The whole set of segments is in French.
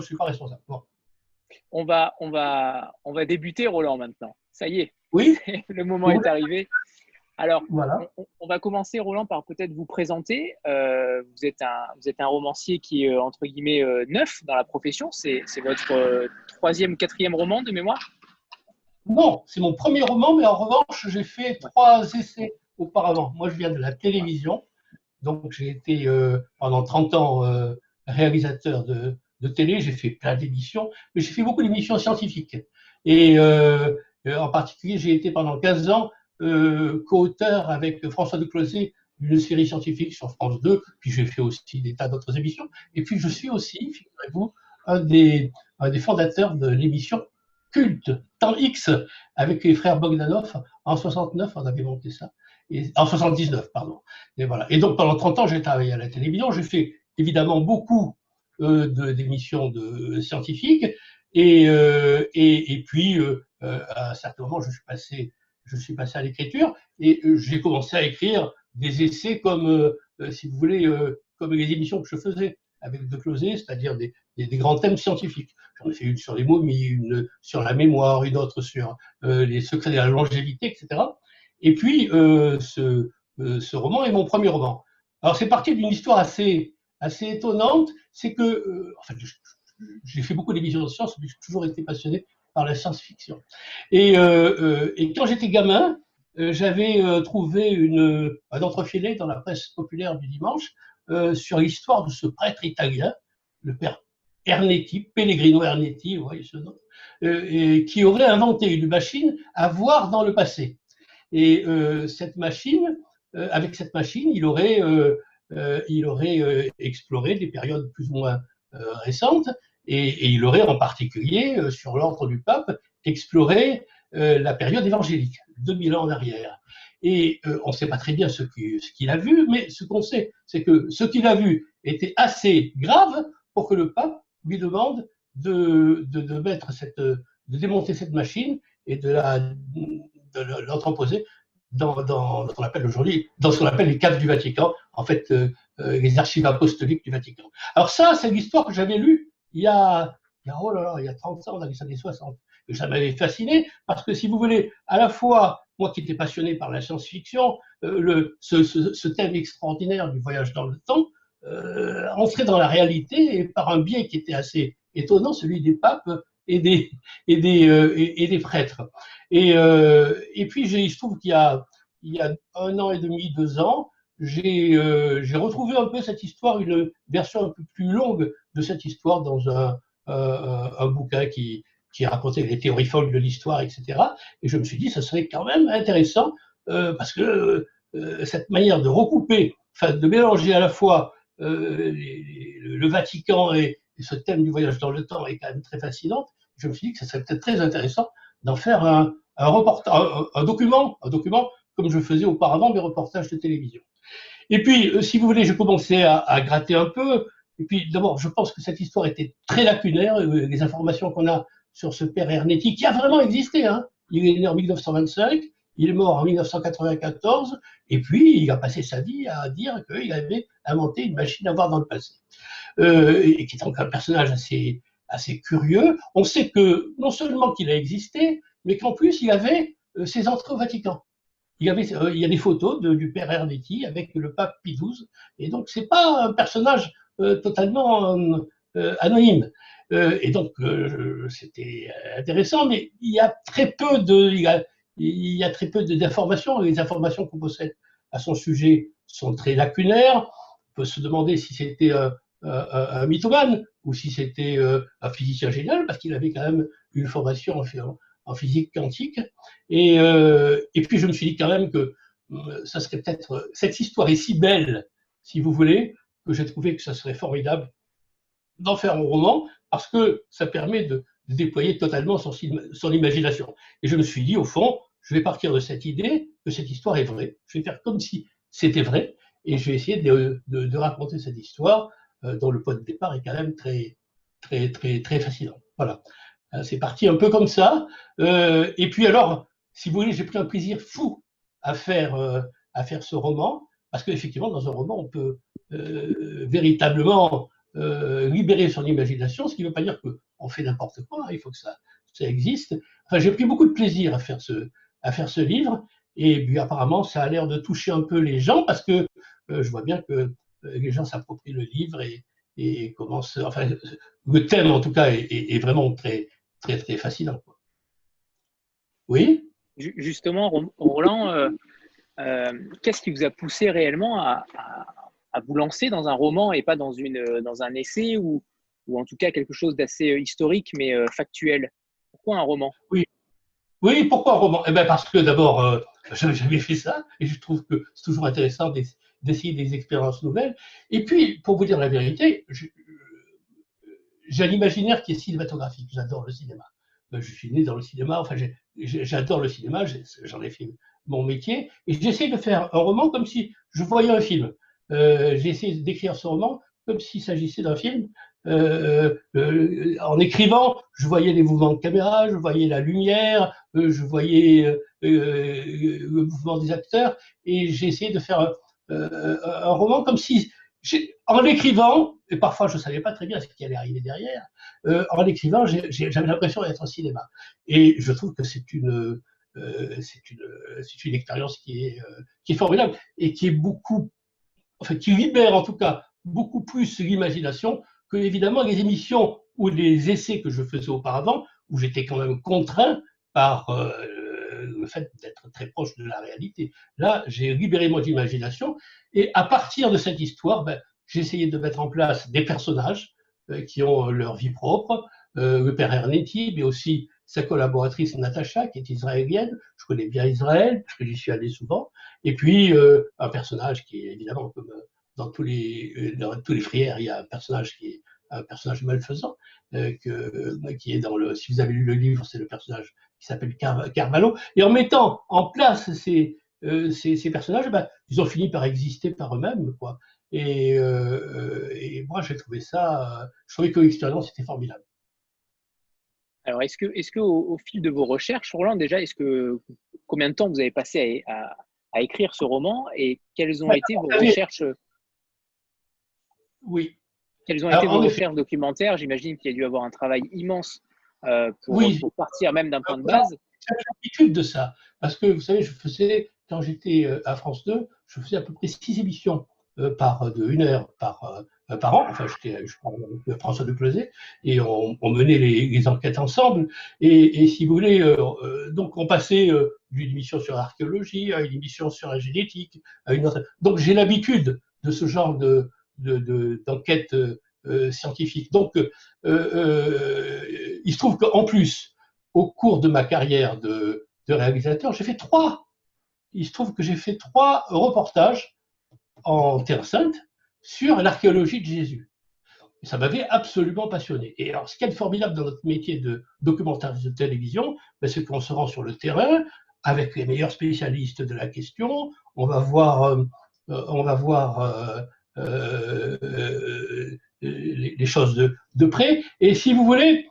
je ne suis pas responsable. On, va, on, va, on va débuter, Roland, maintenant. Ça y est. Oui. Le moment est arrivé. Alors, on, va commencer, Roland, par peut-être vous présenter. Euh, vous, êtes un, vous êtes un romancier qui est, entre guillemets, euh, neuf dans la profession. C'est votre euh, troisième quatrième roman de mémoire? Non, c'est mon premier roman, mais en revanche, j'ai fait trois essais auparavant. Moi, je viens de la télévision. Donc, j'ai été pendant 30 ans réalisateur de, de télé. J'ai fait plein d'émissions, mais j'ai fait beaucoup d'émissions scientifiques. Et en particulier, j'ai été pendant 15 ans euh, co-auteur avec François de Closet d'une série scientifique sur France 2, puis j'ai fait aussi des tas d'autres émissions. Et puis je suis aussi, figurez-vous, un des, fondateurs de l'émission Culte, Temps X, avec les frères Bogdanov. En 69, on avait monté ça. En 79, pardon. Et voilà. Et donc pendant 30 ans, j'ai travaillé à la télévision. J'ai fait évidemment beaucoup euh, d'émissions de, scientifiques. Et, euh, et, et, puis, euh, à un certain moment, je suis passé je suis passé à l'écriture et euh, j'ai commencé à écrire des essais comme, euh, euh, si vous voulez, comme les émissions que je faisais avec De Closet, c'est-à-dire des, des, grands thèmes scientifiques. J'en ai fait une sur les momies, une sur la mémoire, une autre sur les secrets de la longévité, etc. Et puis, ce, ce, roman est mon premier roman. Alors, c'est parti d'une histoire assez, assez étonnante, c'est que, en fait, j'ai fait beaucoup d'émissions de science, mais j'ai toujours été passionné par la science-fiction. Et, euh, euh, et, quand j'étais gamin, euh, j'avais trouvé une, un entrefilet dans la presse populaire du dimanche sur l'histoire de ce prêtre italien, le père Ernetti, Pellegrino Ernetti, vous voyez ce nom, et qui aurait inventé une machine à voir dans le passé. Et cette machine, avec cette machine, il aurait, il aurait exploré des périodes plus ou moins récentes et, il aurait en particulier, euh, sur l'ordre du pape, exploré euh, la période évangélique, 2000 ans en arrière. Et euh, on ne sait pas très bien ce qu'il a vu, mais ce qu'on sait, c'est que ce qu'il a vu était assez grave pour que le pape lui demande de, de démonter cette machine et de l'entreposer dans, dans, ce qu'on appelle aujourd'hui, dans ce qu'on appelle les caves du Vatican, en fait, les archives apostoliques du Vatican. Alors ça, c'est l'histoire que j'avais lue il y a, il y a, oh là là, il y a 30 ans, dans les années 60. Et ça m'avait fasciné parce que si vous voulez, à la fois, moi qui étais passionné par la science-fiction, euh, le, ce, ce, ce, thème extraordinaire du voyage dans le temps, euh, entrer dans la réalité et par un biais qui était assez étonnant, celui des papes et des, et des, euh, et, des prêtres. Et, euh, et puis, il se trouve qu'il y a, il y a un an et demi, deux ans, j'ai euh, retrouvé un peu cette histoire, une version un peu plus longue de cette histoire dans un, euh, un bouquin qui, qui racontait les théories folles de l'histoire, etc. Et je me suis dit, ça serait quand même intéressant euh, parce que euh, cette manière de recouper, enfin de mélanger à la fois les, le Vatican et, ce thème du voyage dans le temps est quand même très fascinante. Je me suis dit que ça serait peut-être très intéressant d'en faire un, document, un document comme je faisais auparavant mes reportages de télévision. Et puis, euh, si vous voulez, j'ai commencé à, à, gratter un peu. Et puis, d'abord, je pense que cette histoire était très lacunaire. Euh, les informations qu'on a sur ce père Ernetti, qui a vraiment existé, hein. il est né en 1925, il est mort en 1994, et puis il a passé sa vie à dire qu'il avait inventé une machine à voir dans le passé. Euh, et qui est donc un personnage assez, assez curieux. On sait que non seulement qu'il a existé, mais qu'en plus il avait euh, ses entrées au Vatican il y, avait, euh, il y a des photos du père Ernetti avec le pape Pie XII, et donc c'est pas un personnage euh, totalement euh, anonyme. et donc c'était intéressant, mais il y a très peu de, il y a, il y a très peu d'informations. Les informations qu'on possède à son sujet sont très lacunaires. On peut se demander si c'était un, un, un, mythomane ou si c'était un physicien génial, parce qu'il avait quand même une formation en, physique quantique. Et, euh, et puis je me suis dit quand même que euh, ça serait peut-être cette histoire est si belle, si vous voulez, que j'ai trouvé que ça serait formidable d'en faire un roman parce que ça permet de déployer totalement son, son, imagination. Et je me suis dit au fond, je vais partir de cette idée que cette histoire est vraie. Je vais faire comme si c'était vrai et je vais essayer de, de, raconter cette histoire euh, dont le point de départ est quand même très très très très fascinant. Voilà. Euh, c'est parti un peu comme ça. Euh, et puis alors, si vous voulez, j'ai pris un plaisir fou à faire, à faire ce roman, parce qu'effectivement, dans un roman, on peut véritablement libérer son imagination, ce qui ne veut pas dire qu'on fait n'importe quoi, il faut que ça, ça existe. Enfin, j'ai pris beaucoup de plaisir à faire ce, livre, et apparemment, ça a l'air de toucher un peu les gens, parce que je vois bien que les gens s'approprient le livre et, commencent, enfin, le thème en tout cas est, vraiment très, très, fascinant. Oui? Justement, Roland, euh, euh, qu'est-ce qui vous a poussé réellement à, vous lancer dans un roman et pas dans, une, dans un essai ou, ou en tout cas quelque chose d'assez historique mais euh, factuel Pourquoi un roman? Oui, oui pourquoi un roman? Eh bien Parce que d'abord, je n'avais jamais fait ça et je trouve que c'est toujours intéressant d'essayer des expériences nouvelles. Et puis, pour vous dire la vérité, j'ai un imaginaire qui est cinématographique. J'adore le cinéma. Euh, je suis né dans le cinéma, enfin j'adore le cinéma, j'en ai fait mon métier, et j'essaie de faire un roman comme si je voyais un film. Euh, j'ai essayé d'écrire ce roman comme s'il s'agissait d'un film. Euh, en écrivant, je voyais les mouvements de caméra, je voyais la lumière, je voyais le mouvement des acteurs, et j'ai essayé de faire un roman comme si en l'écrivant, et parfois je ne savais pas très bien ce qui allait arriver derrière, euh, en l'écrivant, j'avais l'impression d'être au cinéma. Et je trouve que c'est une, euh, c'est une, une, expérience qui est, euh, qui est formidable et qui est beaucoup, enfin, qui libère en tout cas beaucoup plus l'imagination que évidemment les émissions ou les essais que je faisais auparavant, où j'étais quand même contraint par le fait d'être très proche de la réalité. Là, j'ai libéré mon imagination et à partir de cette histoire, ben, j'ai essayé de mettre en place des personnages euh, qui ont leur vie propre. Euh, le père Ernetti, mais aussi sa collaboratrice Natacha, qui est israélienne. Je connais bien Israël, parce que j'y suis allé souvent. Et puis, euh, un personnage qui est évidemment comme dans tous les, dans tous les frières, il y a un personnage qui est un personnage malfaisant, que, qui est dans le. Si vous avez lu le livre, c'est le personnage qui s'appelle Carvalho. Et en mettant en place ces, ces, ces, personnages, ben, ils ont fini par exister par eux-mêmes, quoi. Et, euh, et moi, j'ai trouvé ça, je trouvais que l'expérience était formidable. Alors, est-ce que, est-ce que au, fil de vos recherches, Roland, déjà, est-ce que combien de temps vous avez passé à, à, écrire ce roman et quelles ont été vos recherches? Oui. Quelles ont été vos recherches documentaires? J'imagine qu'il y a dû avoir un travail immense euh, pour, pour, partir même d'un point de base. J'ai l'habitude de ça, parce que vous savez, je faisais quand j'étais euh, à France 2, je faisais à peu près six émissions euh, par de une heure par, par an. Enfin, j'étais, je prends François de Closet, et on, menait les, enquêtes ensemble. Et, si vous voulez, euh, donc on passait d'une émission sur l'archéologie à une émission sur la génétique, à une autre. Donc j'ai l'habitude de ce genre de, d'enquête scientifique. Donc, il se trouve qu'en plus, au cours de ma carrière de, de réalisateur, j'ai fait trois. Il se trouve que j'ai fait trois reportages en Terre Sainte sur l'archéologie de Jésus. Ça m'avait absolument passionné. Et alors, ce qui est formidable dans notre métier de documentariste de télévision, ben, c'est qu'on se rend sur le terrain avec les meilleurs spécialistes de la question. On va voir, euh, euh, on va voir euh, les, choses de, près. Et si vous voulez,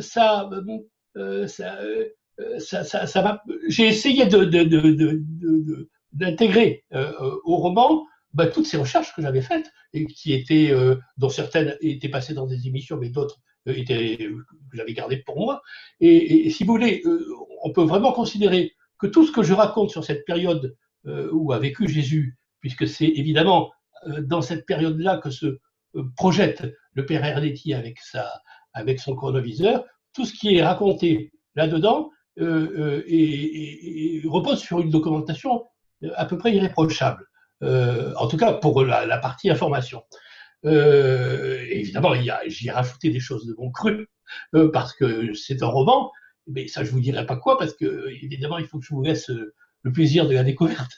ça, ça, ça, ça, va. J'ai essayé d'intégrer au roman bah, toutes ces recherches que j'avais faites et qui étaient, euh, dont certaines étaient passées dans des émissions, mais d'autres étaient que j'avais gardées pour moi. Et, si vous voulez, on peut vraiment considérer que tout ce que je raconte sur cette période où a vécu Jésus, puisque c'est évidemment dans cette période-là que se projette le père Ernetti avec, sa, avec son chronoviseur, tout ce qui est raconté là-dedans et, repose sur une documentation à peu près irréprochable, euh, en tout cas pour la, partie information. Euh, évidemment, j'y ai rajouté des choses de bon cru, euh, parce que c'est un roman, mais ça je vous dirai pas quoi, parce que évidemment il faut que je vous laisse le plaisir de la découverte.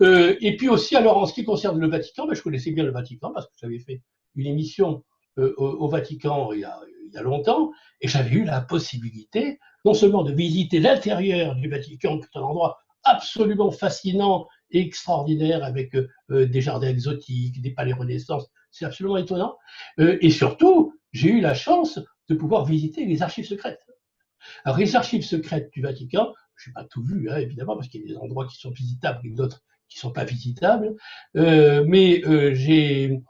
et puis aussi, alors en ce qui concerne le Vatican, ben, je connaissais bien le Vatican, parce que j'avais fait une émission au, Vatican il y, a, il y, a, longtemps, et j'avais eu la possibilité non seulement de visiter l'intérieur du Vatican, qui est un endroit absolument fascinant extraordinaire avec euh, des jardins exotiques, des palais Renaissance. C'est absolument étonnant. Euh, et surtout, j'ai eu la chance de pouvoir visiter les archives secrètes. Alors, les archives secrètes du Vatican, je n'ai pas tout vu, hein, évidemment, parce qu'il y a des endroits qui sont visitables et d'autres qui ne sont pas visitables. Euh, mais j'ai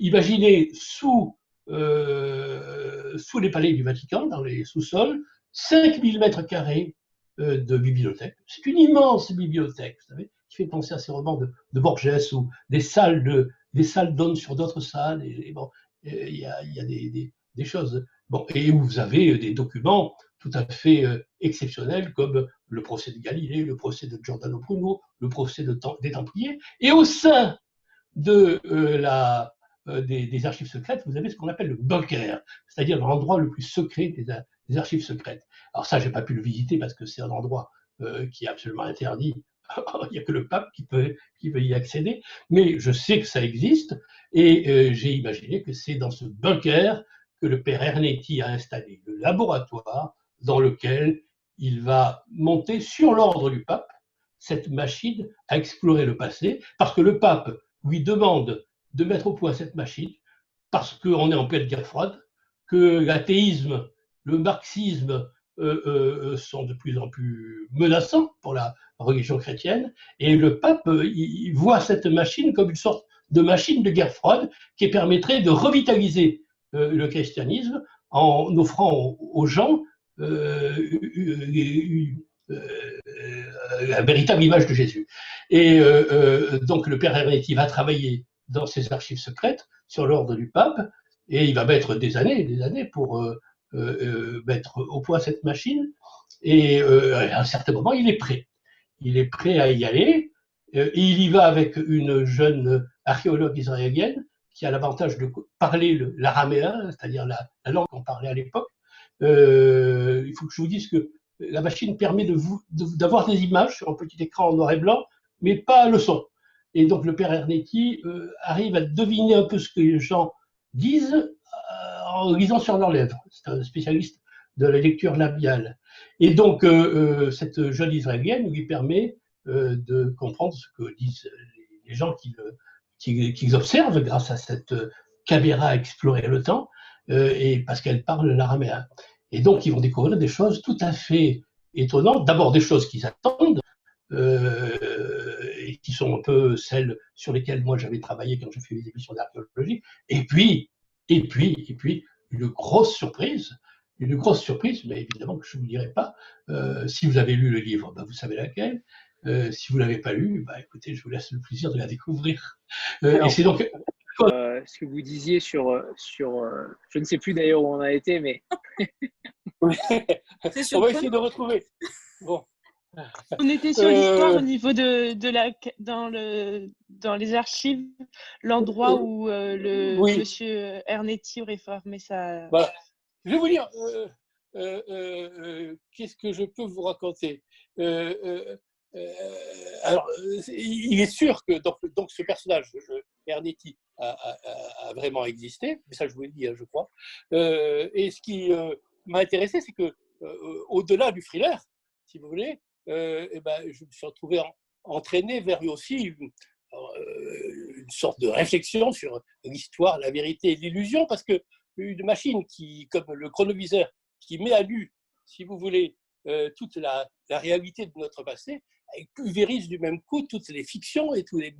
imaginez sous, sous les palais du Vatican, dans les sous-sols, 5000 mètres carrés de bibliothèque. C'est une immense bibliothèque, vous savez, qui fait penser à ces romans de, Borges où des salles, de, des salles donnent sur d'autres salles. Et, bon, il y a, y a des, des, choses. Bon, et où vous avez des documents tout à fait euh, exceptionnels comme le procès de Galilée, le procès de Giordano Bruno, le procès de, des Templiers. Et au sein de, euh, la, euh, des, archives secrètes, vous avez ce qu'on appelle le bunker, c'est-à-dire l'endroit le plus secret des, des, archives secrètes. Alors ça, j'ai pas pu le visiter parce que c'est un endroit qui est absolument interdit. Il n'y a que le pape qui peut, qui peut y accéder, mais je sais que ça existe et j'ai imaginé que c'est dans ce bunker que le père Ernetti a installé le laboratoire dans lequel il va monter sur l'ordre du pape cette machine à explorer le passé, parce que le pape lui demande de mettre au point cette machine, parce qu'on est en pleine guerre froide, que l'athéisme, le marxisme euh, euh, sont de plus en plus menaçants pour la religion chrétienne, et le pape il voit cette machine comme une sorte de machine de guerre froide qui permettrait de revitaliser euh, le christianisme en offrant aux gens euh, la véritable image de Jésus. Et donc le père Hermetti va travailler dans ses archives secrètes sur l'ordre du pape, et il va mettre des années des années pour mettre au point cette machine. Et à un certain moment, il est prêt. Il est prêt à y aller. Et il y va avec une jeune archéologue israélienne qui a l'avantage de parler l'araméen, c'est-à-dire la, langue qu'on parlait à l'époque. Euh, il faut que je vous dise que la machine permet d'avoir de des images sur un petit écran en noir et blanc, mais pas le son. Et donc le père Ernetti euh, arrive à deviner un peu ce que les gens disent euh, lisant sur leurs lèvres. C'est un spécialiste de la lecture labiale. Et donc cette jeune israélienne lui permet de comprendre ce que disent les gens qui le, observent grâce à cette euh, caméra à explorer le temps, euh, et parce qu'elle parle l'araméen. Et donc, ils vont découvrir des choses tout à fait étonnantes. D'abord, des choses qu'ils attendent, euh, et qui sont un peu celles sur lesquelles moi j'avais travaillé quand j'ai fait les émissions d'archéologie. Et puis, et puis, et puis, une grosse surprise, une grosse surprise, mais évidemment que je ne vous dirai pas. si vous avez lu le livre, ben, vous savez laquelle. Euh, si vous ne l'avez pas lu, bah, écoutez, je vous laisse le plaisir de la découvrir. Euh, et c'est donc. Euh, ce que vous disiez sur. sur je ne sais plus d'ailleurs où on a été, mais. on va essayer de retrouver. Bon. On était sur l'histoire au niveau de, de, la dans le dans les archives, l'endroit où le monsieur Ernetti aurait formé sa. Je vais vous dire, qu'est-ce que je peux vous raconter? Euh, alors, euh, il est sûr que donc, donc ce personnage, Ernetti, a, vraiment existé, mais ça je vous l'ai dit, hein, je crois. Euh, et ce qui m'a intéressé, c'est que au-delà du thriller, si vous voulez, et eh ben, je me suis retrouvé entraîné vers aussi une, une, sorte de réflexion sur l'histoire, la vérité et l'illusion, parce que une machine qui, comme le chronoviseur, qui met à nu, si vous voulez, toute la, réalité de notre passé, elle pulvérise du même coup toutes les fictions et tous les,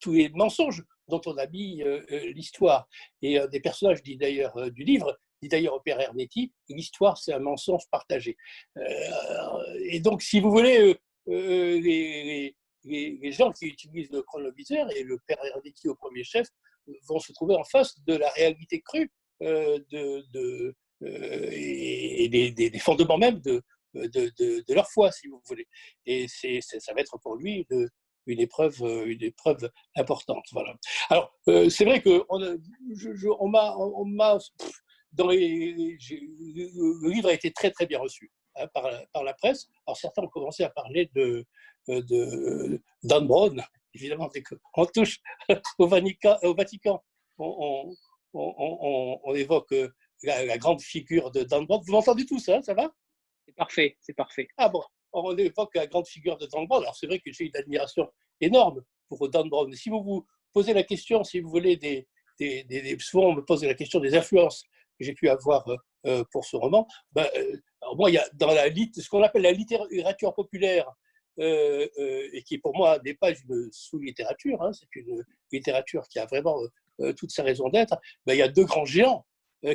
tous les mensonges dont on habille euh, euh, l'histoire. Et un des personnages dit d'ailleurs euh, du livre dit d'ailleurs au père Ernetti, l'histoire c'est un mensonge partagé. et donc, si vous voulez, les, gens qui utilisent le chronoviseur et le père Ernetti au premier chef vont se trouver en face de la réalité crue de, de et des, fondements même de, de, leur foi, si vous voulez. Et ça va être pour lui une, épreuve, une épreuve importante. Voilà. Alors, euh, c'est vrai que on, les, le livre a été très très bien reçu hein, par, par, la presse. Alors certains ont commencé à parler de, de Dan Brown, évidemment, dès qu'on touche au Vatican, au Vatican on, on, on, évoque la, la, grande figure de Dan Brown. Vous m'entendez tous, ça ça va? C'est parfait, c'est parfait. Ah bon, on évoque la grande figure de Dan Brown. Alors c'est vrai que j'ai une admiration énorme pour Dan Brown. Si vous vous posez la question, si vous voulez, des, des, souvent on me pose la question des influences que j'ai pu avoir euh, euh, pour ce roman. Ben, euh, moi, il y a dans la, ce qu'on appelle la littérature populaire, et qui pour moi n'est pas une sous-littérature, hein, c'est une littérature qui a vraiment toute sa raison d'être, ben, il y a deux grands géants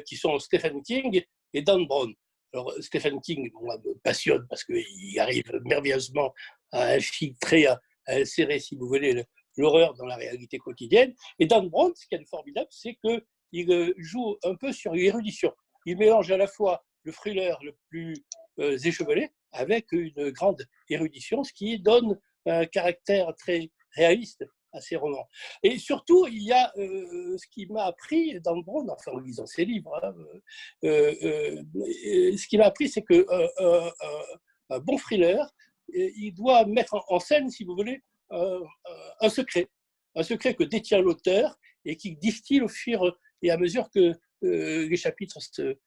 qui sont Stephen King et Dan Brown. Alors, Stephen King, moi, me passionne parce qu'il arrive merveilleusement à infiltrer, à, insérer, si vous voulez, l'horreur dans la réalité quotidienne. Et Dan Brown, ce qui est formidable, c'est qu'il joue un peu sur l'érudition. Il mélange à la fois le thriller le plus euh, échevelé avec une grande érudition, ce qui donne un caractère très réaliste à ces romans. Et surtout, il y a euh, ce qui m'a appris dans Brown, enfin en lisant ses livres, hein, euh, ce qui m'a appris, c'est que un bon thriller, il doit mettre en scène, si vous voulez, un secret, un secret que détient l'auteur et qui distille au fur et à mesure que euh, les chapitres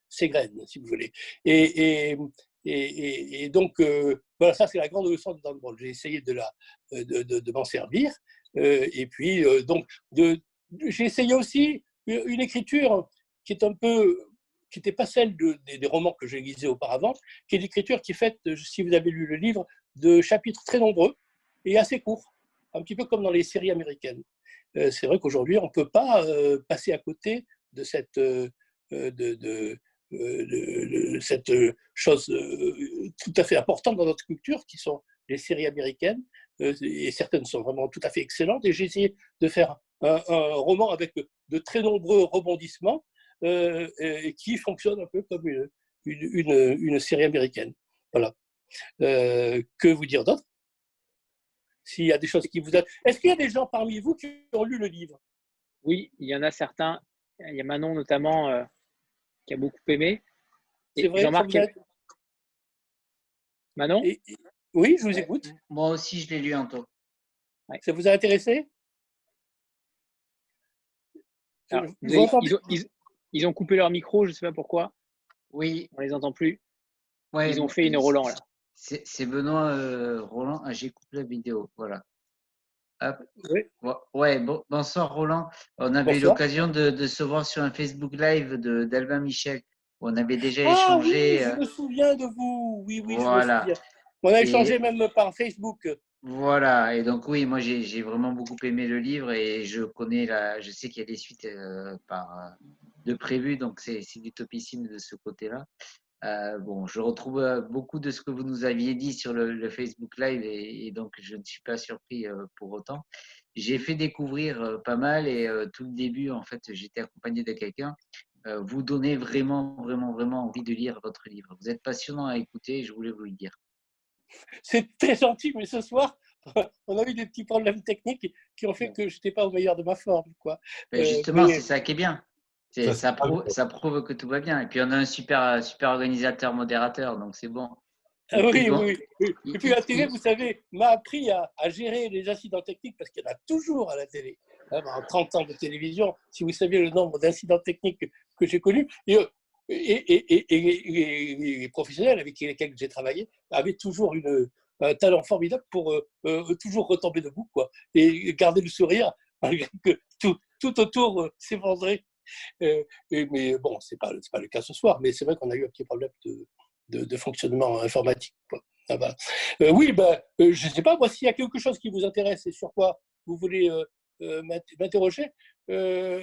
s'égrènent, si vous voulez. Et, et, donc, euh, voilà, ça c'est la grande leçon de Dan Brown. J'ai essayé de, la, de, de, m'en servir. Euh, et puis, donc, j'ai essayé aussi une écriture qui est un peu qui n'était pas celle des, romans que j'ai lisés auparavant, qui est l'écriture qui est faite, si vous avez lu le livre, de chapitres très nombreux et assez courts, un petit peu comme dans les séries américaines. c'est vrai qu'aujourd'hui, on ne peut pas passer à côté de cette, euh, euh, de, euh, cette chose tout à fait importante dans notre culture, qui sont les séries américaines, et certaines sont vraiment tout à fait excellentes. Et j'ai essayé de faire un, roman avec de très nombreux rebondissements et qui fonctionne un peu comme une, série américaine. Voilà. que vous dire d'autre? S'il y a des choses qui vous... Est-ce qu'il y a des gens parmi vous qui ont lu le livre? Oui, il y en a certains. Il y a Manon notamment euh, qui a beaucoup aimé. C'est vrai, Jean-Marc. Manon Oui, je vous écoute. Moi aussi, je l'ai lu, Anto. Ça vous a intéressé? Ils, ont, coupé leur micro, je ne sais pas pourquoi. Oui. On les entend plus. ils ont fait une Roland là. C'est Benoît euh, Roland. Ah, j'ai coupé la vidéo. Voilà. Oui. Ouais, bon, bonsoir Roland. On avait eu l'occasion de, se voir sur un Facebook Live d'Albin Michel. On avait déjà ah, échangé. Oui, je euh, me souviens de vous. Oui, oui, voilà. je me souviens. On a échangé même par Facebook. Voilà, et donc oui, moi j'ai vraiment beaucoup aimé le livre et je connais la, je sais qu'il y a des suites euh, par, euh, de prévues, donc c'est du topissime de ce côté-là. Euh, bon, je retrouve euh, beaucoup de ce que vous nous aviez dit sur le, Facebook Live et, donc je ne suis pas surpris euh, pour autant. J'ai fait découvrir pas mal et tout le début, en fait, j'étais accompagné de quelqu'un. vous donnez vraiment, vraiment, vraiment envie de lire votre livre. Vous êtes passionnant à écouter, je voulais vous le dire. C'est très gentil, mais ce soir, on a eu des petits problèmes techniques qui ont fait que je n'étais pas au meilleur de ma forme. Quoi. Ben, justement, c'est ça qui est bien. Ça, prouve, que tout va bien. Et puis on a un super, super organisateur, modérateur, donc c'est bon. Ah oui, oui, oui, Et puis la télé, vous savez, m'a appris à, gérer les incidents techniques parce qu'il y en a toujours à la télé. En 30 ans de télévision, si vous saviez le nombre d'incidents techniques que, j'ai connus, euh, et, et, les professionnels avec lesquels j'ai travaillé avaient toujours une, un talent formidable pour euh, euh, toujours retomber debout quoi, et garder le sourire malgré que tout, tout autour s'effondrait euh, mais bon, ce n'est pas, pas le cas ce soir, mais c'est vrai qu'on a eu un petit problème de, de, fonctionnement informatique. Ah bah. euh, oui, ben, euh, je ne sais pas, moi, s'il y a quelque chose qui vous intéresse et sur quoi vous voulez m'interroger, je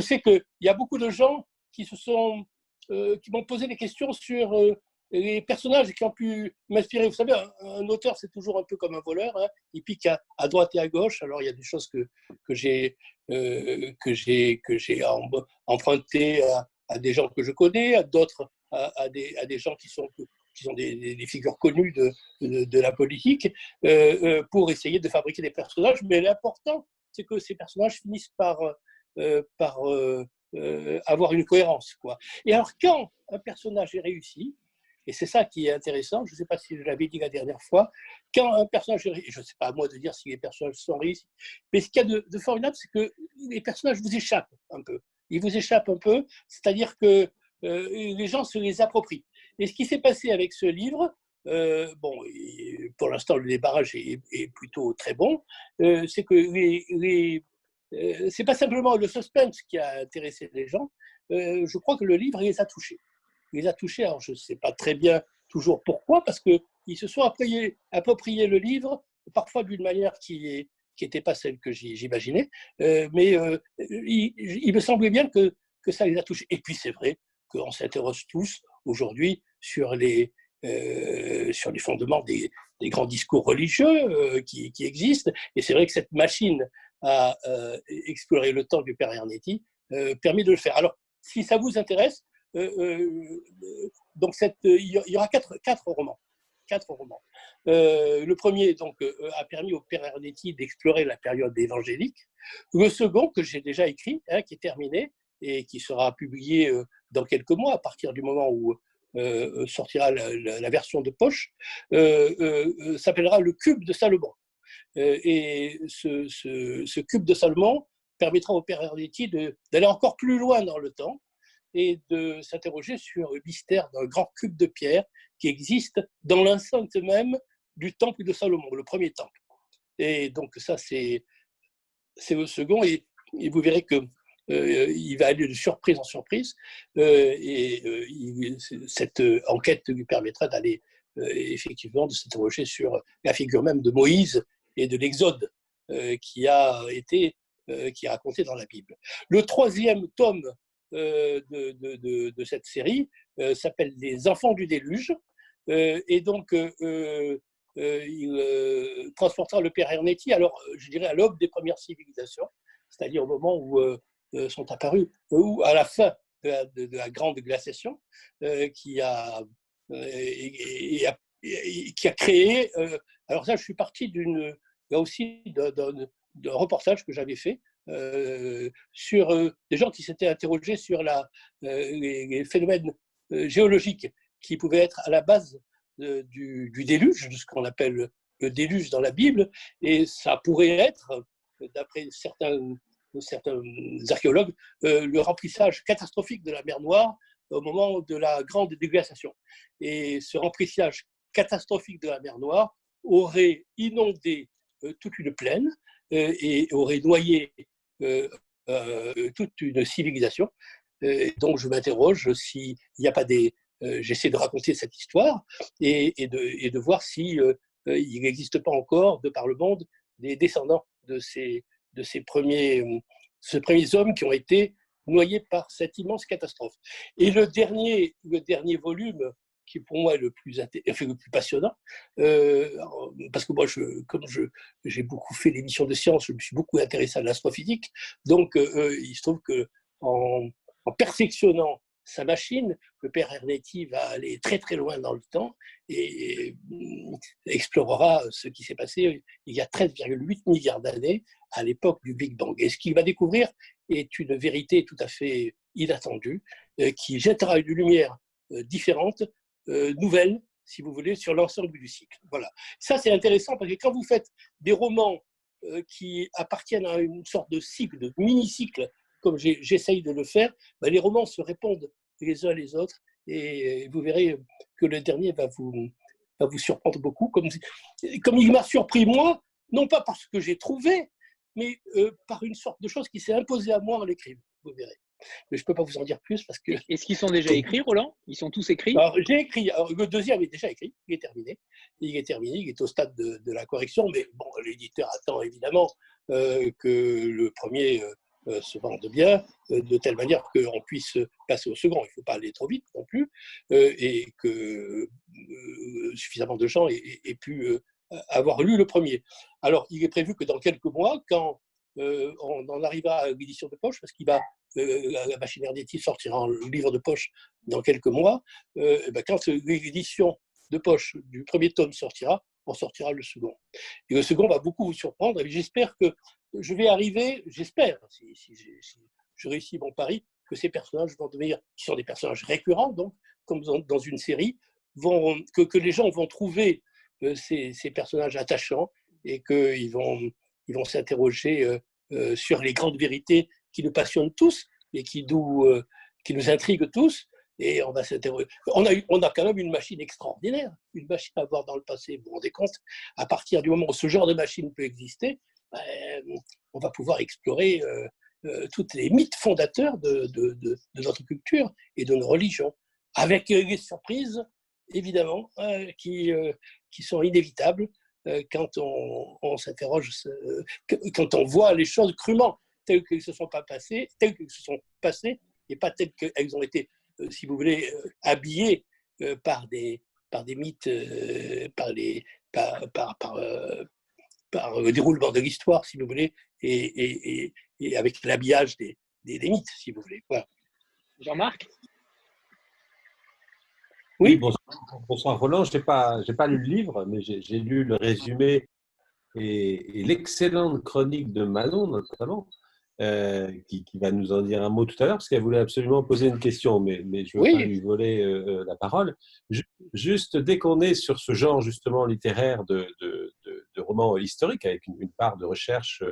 sais qu'il y a beaucoup de gens qui se sont qui m'ont posé des questions sur les personnages qui ont pu m'inspirer. Vous savez, un, auteur, c'est toujours un peu comme un voleur. Hein. Il pique à, droite et à gauche. Alors, il y a des choses que, que j'ai euh, empruntées à, des gens que je connais, à d'autres, à, des, à des gens qui sont qui sont des, des figures connues de, de, la politique, euh, euh, pour essayer de fabriquer des personnages. Mais l'important, c'est que ces personnages finissent par, par avoir une cohérence. Quoi. Et alors, quand un personnage est réussi, et c'est ça qui est intéressant. Je ne sais pas si je l'avais dit la dernière fois. Quand un personnage, je ne sais pas à moi de dire si les personnages sont réussis, mais ce qu'il y a de, formidable, c'est que les personnages vous échappent un peu. Ils vous échappent un peu, c'est-à-dire que euh, les gens se les approprient. Et ce qui s'est passé avec ce livre, euh, bon, pour l'instant le débarrage est, plutôt très bon, euh, c'est que les, les c'est pas simplement le suspense qui a intéressé les gens. je crois que le livre les a touchés les a touchés. Alors, je ne sais pas très bien toujours pourquoi, parce qu'ils se sont appropriés, le livre, parfois d'une manière qui n'était pas celle que j'imaginais, mais il, me semblait bien que, ça les a touchés. Et puis c'est vrai qu'on s'interroge tous aujourd'hui sur les, les fondements des, grands discours religieux qui, qui, existent. Et c'est vrai que cette machine à explorer le temps du Père Ernetti permet de le faire. Alors, si ça vous intéresse, donc cette, il y aura quatre, romans quatre romans. Euh, le premier donc, euh, a permis au Père Ernetti d'explorer la période évangélique. Le second, que j'ai déjà écrit, hein, qui est terminé et qui sera publié euh, dans quelques mois, à partir du moment où sortira la, version de poche, s'appellera Le Cube de Salomon. et ce, ce, Cube de Salomon permettra au Père Ernetti d'aller encore plus loin dans le temps et de s'interroger sur le mystère d'un grand cube de pierre qui existe dans l'enceinte même du temple de Salomon, le premier temple. Et donc ça, c'est le second, et, vous verrez que euh, il va aller de surprise en surprise, euh, et euh, cette enquête lui permettra d'aller effectivement de s'interroger sur la figure même de Moïse et de l'Exode qui a été qui est raconté dans la Bible. Le troisième tome de, de, cette série s'appelle Les enfants du déluge, euh, et donc, euh, euh, il transportera le père Ernetti, alors je dirais à l'aube des premières civilisations, c'est-à-dire au moment où sont apparus, ou à la fin de la, grande glaciation, qui a, qui a créé. alors ça, je suis parti d'une, aussi, d'un reportage que j'avais fait sur des gens qui s'étaient interrogés sur la, les, phénomènes géologiques qui pouvait être à la base du, déluge, de ce qu'on appelle le déluge dans la Bible, et ça pourrait être, d'après certains, certains archéologues, euh, le remplissage catastrophique de la mer Noire au moment de la grande déglaciation. Et ce remplissage catastrophique de la mer Noire aurait inondé euh, toute une plaine euh, et aurait noyé toute une civilisation. donc je m'interroge s'il n'y a pas des, euh, j'essaie de raconter cette histoire et, de, voir si euh, euh, il n'existe pas encore, de par le monde, des descendants de ces premiers hommes qui ont été noyés par cette immense catastrophe. Et le dernier, le dernier volume, qui pour moi est le plus, le plus passionnant, parce que moi, je, comme j'ai beaucoup fait l'émission de science, je me suis beaucoup intéressé à l'astrophysique, donc il se trouve que en, perfectionnant sa machine, le père Ernetti va aller très très loin dans le temps et explorera ce qui s'est passé il y a 13,8 milliards d'années à l'époque du Big Bang. Et ce qu'il va découvrir est une vérité tout à fait inattendue euh, qui jettera une lumière euh, différente, euh, nouvelle, si vous voulez, sur l'ensemble du cycle. Voilà. Ça, c'est intéressant parce que quand vous faites des romans qui appartiennent à une sorte de cycle, de mini-cycle comme j'essaye de le faire, ben, les romans se répondent les uns les autres et vous verrez que le dernier va vous, va vous surprendre beaucoup, comme, comme il m'a surpris moi, non pas parce que j'ai trouvé, mais euh, par une sorte de chose qui s'est imposée à moi en l'écrivant, vous verrez. Mais je ne peux pas vous en dire plus parce que. Est-ce qu'ils sont déjà écrits, Roland? Ils sont tous écrits? J'ai écrit. le deuxième est déjà écrit. Il est terminé. Il est terminé. Il est au stade de, de la correction. Mais bon, l'éditeur attend évidemment euh, que le premier euh, euh, se vendent bien, euh, de telle manière qu'on puisse passer au second. Il ne faut pas aller trop vite non plus, et que suffisamment de gens aient, pu avoir lu le premier. Alors, il est prévu que dans quelques mois, quand on en arrivera à l'édition de poche, parce qu'il va la machine Ernetti sortira en livre de poche dans quelques mois. Ben, quand l'édition de poche du premier tome sortira, on sortira le second. Et le second va beaucoup vous surprendre, et j'espère que je vais arriver, j'espère, si, je réussis mon pari, que ces personnages vont devenir, qui sont des personnages récurrents, donc, comme dans, une série, vont, que, les gens vont trouver euh, ces, personnages attachants et qu'ils vont, ils vont s'interroger euh, euh, sur les grandes vérités qui nous passionnent tous et qui nous, qui nous intriguent tous. Et on va. On a, on a quand même une machine extraordinaire, une machine à voir dans le passé. Vous vous rendez compte? À partir du moment où ce genre de machine peut exister, ben, on va pouvoir explorer euh, euh, toutes les mythes fondateurs de, notre culture et de nos religions, avec des surprises, évidemment, qui, qui sont inévitables. quand on, s'interroge, quand on voit les choses crûment, telles qu'elles se sont pas passées, telles qu'elles se sont passées, et pas telles qu'elles ont été, si vous voulez, habillées par des, par des mythes, par, les, par, par, par, le déroulement de l'histoire, si vous voulez, et, et, avec l'habillage des, des, mythes, si vous voulez. Jean-Marc? Oui, bonsoir, Roland. Je n'ai pas, pas lu le livre, mais j'ai lu le résumé et, l'excellente chronique de Manon, notamment, euh, qui, va nous en dire un mot tout à l'heure, parce qu'elle voulait absolument poser une question, mais, mais je ne veux pas lui voler euh, euh, la parole. Juste, dès qu'on est sur ce genre justement littéraire de, de, de, romans historiques, avec une, part de recherche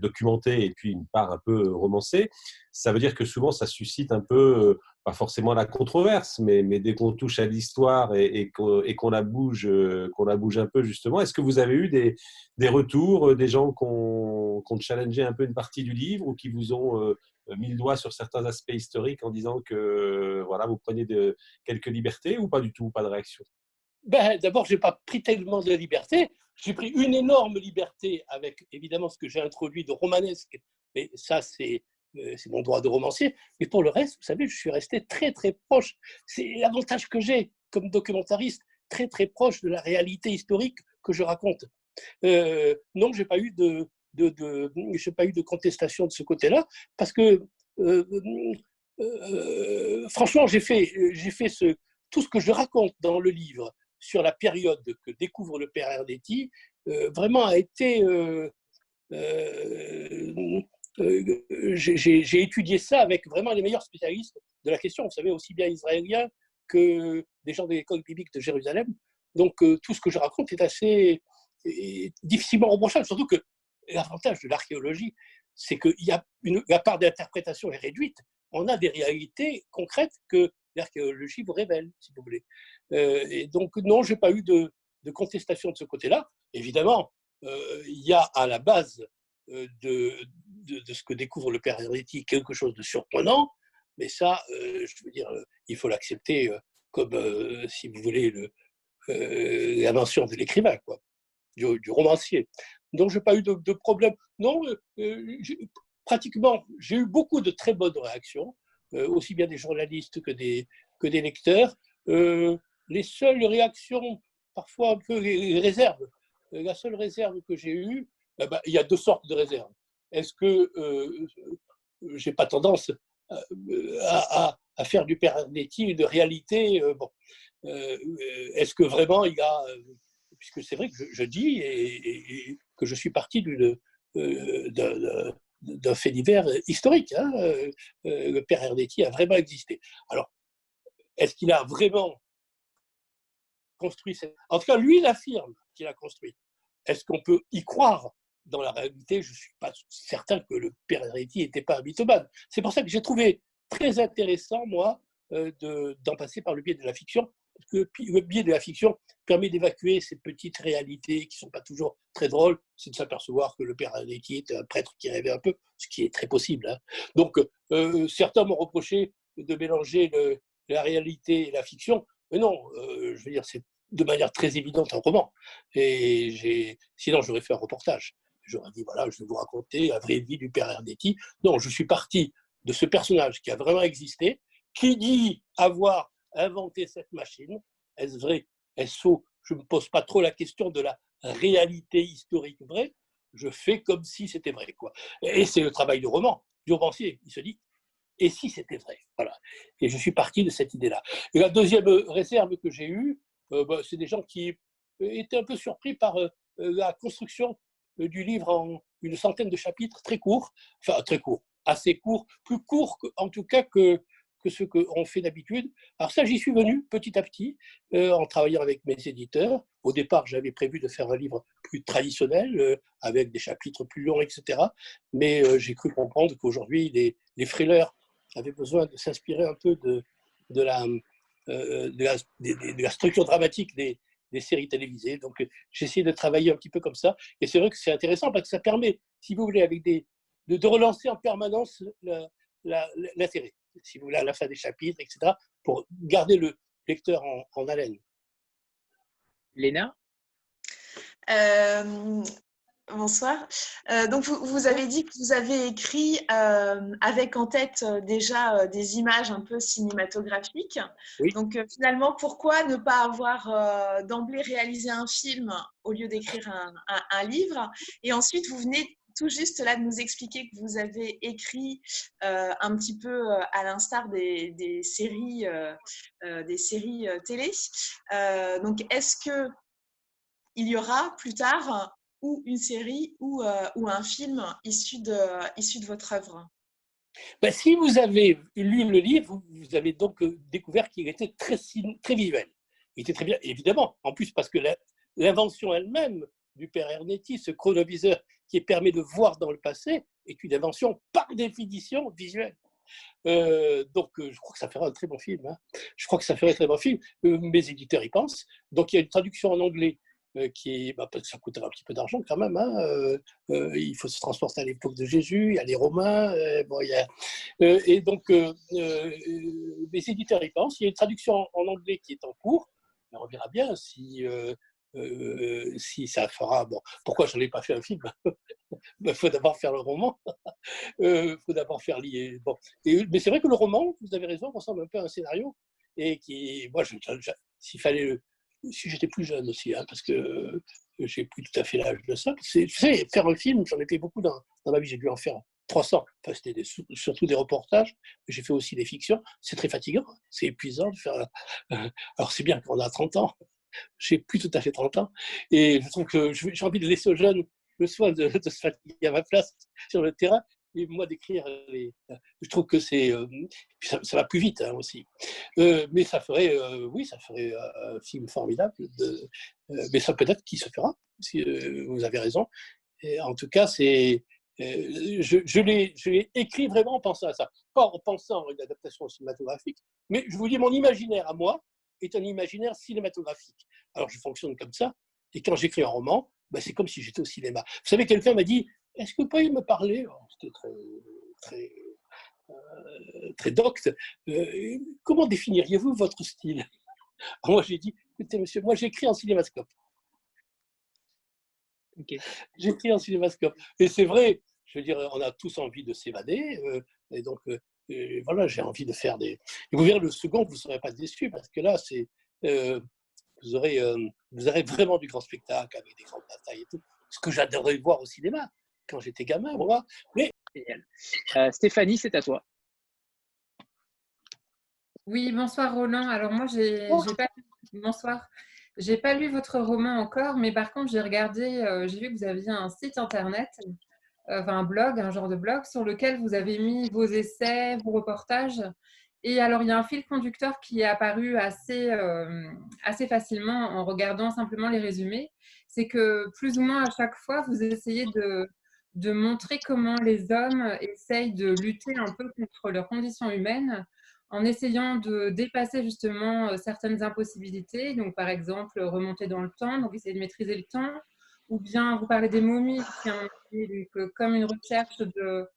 documentée et puis une part un peu romancée, ça veut dire que souvent ça suscite un peu pas forcément la controverse, mais, mais dès qu'on touche à l'histoire et, qu'on la bouge, euh, qu'on la bouge un peu justement, est-ce que vous avez eu des, des retours, euh, des gens qui ont, challengé un peu une partie du livre ou qui vous ont euh, mis le doigt sur certains aspects historiques en disant que voilà, vous prenez de, quelques libertés ou pas du tout, pas de réaction? Ben, D'abord, je n'ai pas pris tellement de liberté. J'ai pris une énorme liberté avec évidemment ce que j'ai introduit de romanesque, mais ça, c'est c'est mon droit de romancier. Mais pour le reste, vous savez, je suis resté très très proche. C'est l'avantage que j'ai comme documentariste, très très proche de la réalité historique que je raconte. Euh, non, j'ai pas eu de, pas eu de contestation de ce côté-là, parce que euh, franchement, j'ai fait, fait ce, tout ce que je raconte dans le livre sur la période que découvre le père Ernetti, vraiment a été euh, j'ai étudié ça avec vraiment les meilleurs spécialistes de la question, vous savez, aussi bien israéliens que des gens de l'école biblique de Jérusalem. Donc euh, tout ce que je raconte est assez difficilement reprochable, surtout que l'avantage de l'archéologie, c'est qu'il y a une, la part d'interprétation est réduite. On a des réalités concrètes que l'archéologie vous révèle, si vous voulez. Euh, et donc non, j'ai pas eu de, contestation de ce côté-là. Évidemment, il y a à la base de, de, ce que découvre le père Hernetti quelque chose de surprenant, mais ça, euh, je veux dire, euh, il faut l'accepter euh, comme, si vous voulez, l'invention de l'écrivain, quoi, du, romancier. Donc, je n'ai pas eu de, problème. Non, pratiquement, j'ai eu beaucoup de très bonnes réactions, aussi bien des journalistes que des, que des lecteurs. les seules réactions, parfois un peu réserves, la seule réserve que j'ai eue, eh ben, il y a deux sortes de réserves est-ce que euh, euh, j'ai pas tendance euh, à, faire du Pernetti de réalité bon, Est-ce que vraiment il y a, puisque c'est vrai que je, dis et, que je suis parti d'un fait divers historique. Hein, le père Ernetti a vraiment existé. Alors, est-ce qu'il a vraiment construit cette... En tout cas, lui, il affirme qu'il a construit. Est-ce qu'on peut y croire? Dans la réalité, je ne suis pas certain que le père Hernetti n'était pas un mythomane. C'est pour ça que j'ai trouvé très intéressant, moi, euh, d'en passer par le biais de la fiction, parce que le biais de la fiction permet d'évacuer ces petites réalités qui ne sont pas toujours très drôles, c'est de s'apercevoir que le père Hernetti était un prêtre qui rêvait un peu, ce qui est très possible. Hein. Donc, euh, certains m'ont reproché de mélanger la réalité et la fiction, mais non, euh, je veux dire, c'est de manière très évidente un roman. Et sinon, j'aurais fait un reportage j'aurais dit, voilà, je vais vous raconter la vraie vie du père Ernetti. Non, je suis parti de ce personnage qui a vraiment existé, qui dit avoir inventé cette machine. Est-ce vrai? Est-ce faux? Je ne me pose pas trop la question de la réalité historique vraie. Je fais comme si c'était vrai. Quoi. Et c'est le travail du roman, du romancier. Il se dit, et si c'était vrai? Voilà. Et je suis parti de cette idée-là. Et la deuxième réserve que j'ai eue, euh, bah, c'est des gens qui étaient un peu surpris par euh, la construction du livre en une centaine de chapitres, très courts, enfin très courts, assez courts, plus courts en tout cas que, que ce qu'on fait d'habitude. Alors ça, j'y suis venu petit à petit euh, en travaillant avec mes éditeurs. Au départ, j'avais prévu de faire un livre plus traditionnel, euh, avec des chapitres plus longs, etc. Mais euh, j'ai cru comprendre qu'aujourd'hui, les, les frileurs avaient besoin de s'inspirer un peu de, de, la, de, la, structure dramatique des, des séries télévisées. Donc, euh, j'essaie de travailler un petit peu comme ça. Et c'est vrai que c'est intéressant parce que ça permet, si vous voulez, avec des, de, relancer en permanence l'intérêt, si vous voulez, à la fin des chapitres, etc., pour garder le lecteur en, haleine. Léna? Bonsoir. Euh, donc, vous, avez dit que vous avez écrit euh, avec en tête euh, déjà des images un peu cinématographiques. Donc, finalement, pourquoi ne pas avoir d'emblée réalisé un film au lieu d'écrire un, livre? Et ensuite, vous venez tout juste là de nous expliquer que vous avez écrit un petit peu à l'instar des, des, séries, des séries télé. donc, est-ce que il y aura plus tard une série ou, euh, ou un film issu de, votre œuvre? Ben, Si vous avez lu le livre, vous avez donc euh, découvert qu'il était très, très visuel. Il était très bien, évidemment, en plus parce que l'invention elle-même du père Ernetti, ce chronoviseur qui permet de voir dans le passé, est une invention par définition visuelle. Euh, donc, je crois que ça ferait un très bon film. Hein. Je crois que ça ferait un très bon film. mes éditeurs y pensent. Donc, il y a une traduction en anglais qui bah, ça coûtera un petit peu d'argent quand même. Hein, euh, euh, il faut se transporter à l'époque de Jésus, il y a les Romains. bon, il y a, et donc, les éditeurs y pensent. Il y a une traduction en, anglais qui est en cours. on verra bien si, si ça fera. Bon, pourquoi je n'en ai pas fait un film? Il faut d'abord faire le roman. Il faut d'abord faire lier. Bon. mais c'est vrai que le roman, vous avez raison, ressemble un peu à un scénario. Et qui, moi, s'il fallait si j'étais plus jeune aussi, hein, parce que j'ai plus tout à fait l'âge de ça. Tu sais, faire un film, j'en ai fait beaucoup dans, ma vie, j'ai dû en faire 300. Enfin, c'était surtout des reportages, j'ai fait aussi des fictions. C'est très fatigant, c'est épuisant de faire. Euh, alors, c'est bien qu'on a 30 ans, j'ai plus tout à fait 30 ans, et je trouve que j'ai envie de laisser aux jeunes le soin de, de se fatiguer à ma place sur le terrain et moi d'écrire je trouve que c'est euh, ça, va plus vite hein, aussi. Euh, mais ça ferait euh, oui ça ferait un film formidable mais ça peut-être qui se fera si vous avez raison. Et en tout cas c'est je, je l'ai écrit vraiment en pensant à ça. Pas en pensant à une adaptation cinématographique mais je vous dis mon imaginaire à moi est un imaginaire cinématographique. Alors je fonctionne comme ça et quand j'écris un roman ben, c'est comme si j'étais au cinéma. Vous savez quelqu'un m'a dit est-ce que vous pourriez me parler oh, C'était très, très, euh, très docte. Euh, comment définiriez-vous votre style? Moi, j'ai dit, écoutez, monsieur, moi, j'écris en cinémascope. J'écris en cinémascope. Et c'est vrai, je veux dire, on a tous envie de s'évader. Euh, et donc, voilà, j'ai envie de faire des. Et vous verrez le second, vous ne serez pas déçu parce que là, c'est. vous, aurez, vous aurez vraiment du grand spectacle avec des grandes batailles et tout. Ce que j'adorerais voir au cinéma quand j'étais gamin, moi. Mais... Euh, Stéphanie, c'est à toi. Oui, bonsoir Roland. Alors moi, j'ai pas bonsoir. J'ai pas lu votre roman encore, mais par contre, j'ai regardé, euh, j'ai vu que vous aviez un site internet, euh, enfin un blog, un genre de blog sur lequel vous avez mis vos essais, vos reportages. Et alors, il y a un fil conducteur qui est apparu assez, assez facilement en regardant simplement les résumés. C'est que plus ou moins à chaque fois, vous essayez de, de montrer comment les hommes essayent de lutter un peu contre leurs conditions humaines en essayant de dépasser justement euh, certaines impossibilités. Donc, par exemple, remonter dans le temps, donc essayer de maîtriser le temps, ou bien vous parlez des momies, qui donc, comme une recherche de,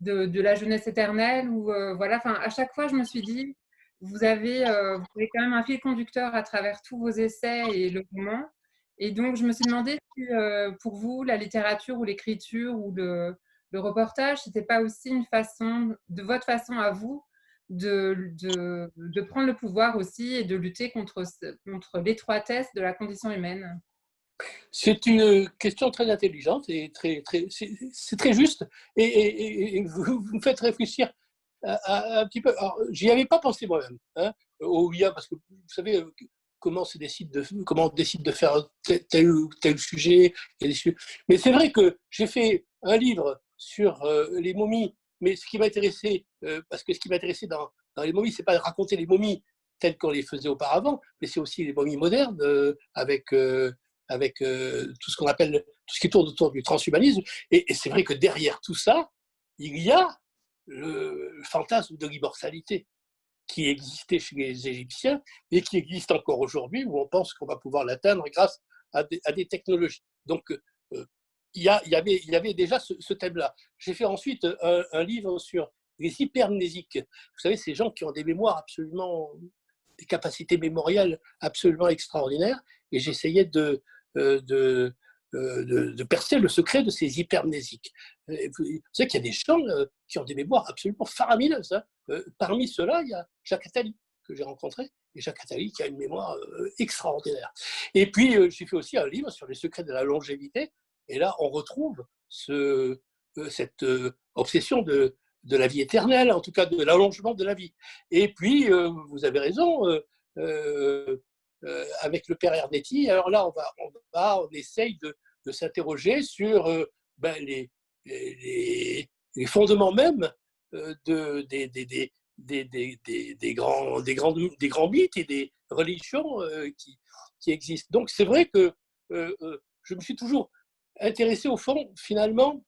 de, la jeunesse éternelle. Ou euh, voilà, enfin, à chaque fois, je me suis dit, vous avez, euh, vous avez quand même un fil conducteur à travers tous vos essais et le roman. Et donc, je me suis demandé si euh, pour vous, la littérature ou l'écriture ou le, le reportage, c'était pas aussi une façon, de votre façon à vous, de, de, prendre le pouvoir aussi et de lutter contre, contre l'étroitesse de la condition humaine? C'est une question très intelligente et très, très, c'est très juste. Et, vous, me faites réfléchir un petit peu. J'y avais pas pensé moi-même, hein, parce que vous savez, comment, décide de, comment on décide de faire tel ou tel sujet. Mais c'est vrai que j'ai fait un livre sur euh, les momies, mais ce qui m'intéressait, euh, parce que ce qui m'intéressait dans, dans les momies, c'est pas de raconter les momies telles qu'on les faisait auparavant, mais c'est aussi les momies modernes euh, avec avec tout ce qu'on appelle tout ce qui tourne autour du transhumanisme. Et, et c'est vrai que derrière tout ça, il y a le fantasme de l'immortalité qui existait chez les Égyptiens et qui existe encore aujourd'hui, où on pense qu'on va pouvoir l'atteindre grâce à des, technologies. Donc, euh, il, y avait, déjà ce, thème-là. J'ai fait ensuite un, livre sur les hypermnésiques. Vous savez, ces gens qui ont des mémoires absolument, des capacités mémorielles absolument extraordinaires, et j'essayais de, euh, de, de, percer le secret de ces hypermnésiques. Vous savez qu'il y a des gens qui des mémoires absolument faramineuses. Hein. Parmi ceux-là, il y a Jacques Attali, que j'ai rencontré, et Jacques Attali qui a une mémoire extraordinaire. Et puis, j'ai fait aussi un livre sur les secrets de la longévité, et là, on retrouve ce, cette obsession de, la vie éternelle, en tout cas de l'allongement de la vie. Et puis, euh, vous avez raison, euh, euh, avec le père Ernetti, alors là, on va, on, essaye de, s'interroger sur ben, les, les, fondements même de, des, grands, des, grands, des grands mythes et des religions qui, qui existent. Donc, c'est vrai que je me suis toujours intéressé au fond, finalement,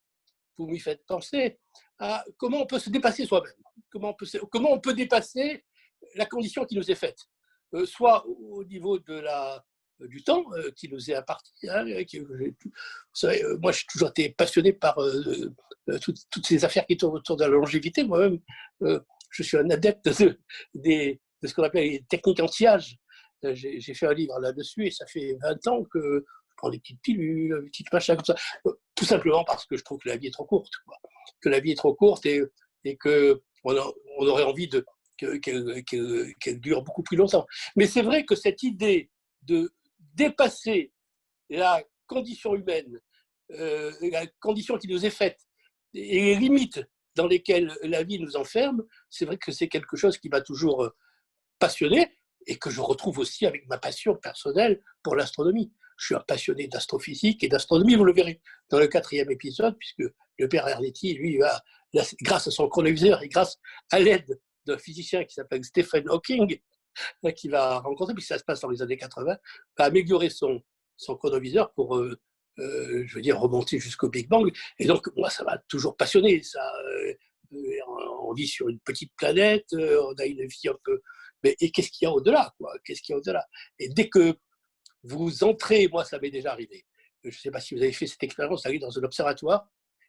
vous m'y faites penser, à comment on peut se dépasser soi-même, comment, on peut, dépasser la condition qui nous est faite, euh, soit au niveau de la, euh, du temps euh, qui nous est imparti. Moi, j'ai toujours été passionné par toutes, ces affaires qui tournent autour de la longévité. Moi-même, je suis un adepte de, ce qu'on appelle les techniques anti-âge. J'ai fait un livre là-dessus et ça fait 20 ans que je prends des petites pilules, des petites machins comme ça, tout simplement parce que je trouve que la vie est trop courte. Que la vie est trop courte et, et qu'on on aurait envie de, qu'elle dure beaucoup plus longtemps. Mais c'est vrai que cette idée de dépasser la condition humaine, euh, la condition qui nous est faite, et les limites dans lesquelles la vie nous enferme, c'est vrai que c'est quelque chose qui m'a toujours euh, passionné et que je retrouve aussi avec ma passion personnelle pour l'astronomie. Je suis un passionné d'astrophysique et d'astronomie, vous le verrez dans le quatrième épisode, puisque le père Ernetti, lui, va, grâce à son chronoviseur et grâce à l'aide d'un physicien qui s'appelle Stephen Hawking, qui va rencontrer, puisque ça se passe dans les années 80, va améliorer son, son chronoviseur pour, euh, euh, je veux dire, remonter jusqu'au Big Bang. Et donc, moi, ça m'a toujours passionné. Ça, euh, on vit sur une petite planète, on a une vie un peu. Mais qu'est-ce qu'il y a au-delà Qu'est-ce qu'il y a au-delà? Et dès que vous entrez, moi, ça m'est déjà arrivé. Je ne sais pas si vous avez fait cette expérience d'aller dans un observatoire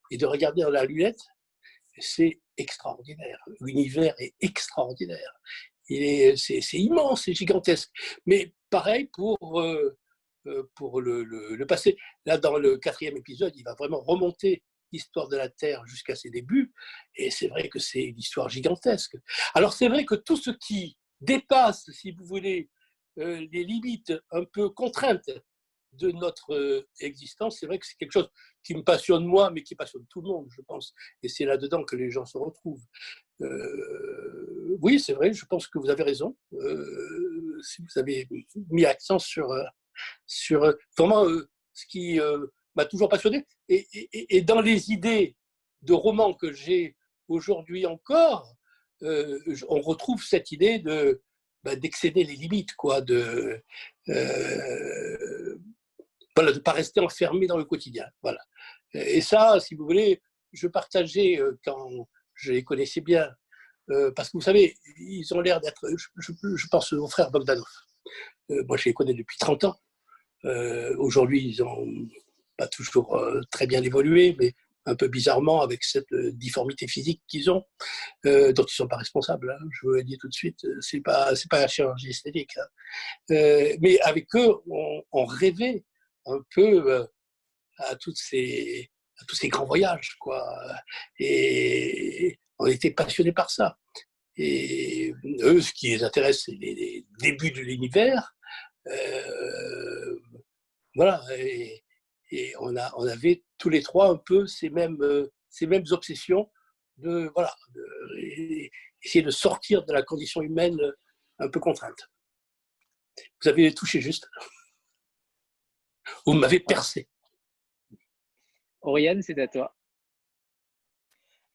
et de regarder dans la lunette, c'est extraordinaire. L'univers est extraordinaire. C'est immense, c'est gigantesque. Mais pareil pour, euh, euh, pour le, passé. Là, dans le quatrième épisode, il va vraiment remonter l'histoire de la Terre jusqu'à ses débuts. Et c'est vrai que c'est une histoire gigantesque. Alors c'est vrai que tout ce qui dépasse, si vous voulez, euh, les limites un peu contraintes de notre existence, c'est vrai que c'est quelque chose qui me passionne moi, mais qui passionne tout le monde, je pense. Et c'est là-dedans que les gens se retrouvent. Euh, oui, c'est vrai, je pense que vous avez raison. Euh, si vous avez mis accent sur, sur vraiment ce qui m'a toujours passionné. Et, et, dans les idées de romans que j'ai aujourd'hui encore, on retrouve cette idée de bah, d'excéder les limites, quoi, de de ne pas rester enfermé dans le quotidien. Voilà. Et ça, si vous voulez, je partageais euh, quand je les connaissais bien, euh, parce que vous savez, ils ont l'air d'être, je, pense aux frères Bogdanov. Euh, moi, je les connais depuis 30 ans. Aujourd'hui, ils n'ont pas toujours très bien évolué, mais un peu bizarrement avec cette difformité physique qu'ils ont, dont ils ne sont pas responsables. Hein, je vous le dis tout de suite, c'est pas pas la chirurgie esthétique. Hein. mais avec eux, on rêvait un peu euh, à, tous ces grands voyages. Quoi. Et on était passionnés par ça. Et eux, ce qui les intéresse, c'est les, débuts de l'univers. Euh, voilà. Et, on, avait tous les trois un peu ces mêmes, mêmes obsessions de, voilà, essayer de sortir de la condition humaine un peu contrainte. Vous avez touché juste. Vous m'avez percé. Oriane, c'est à toi.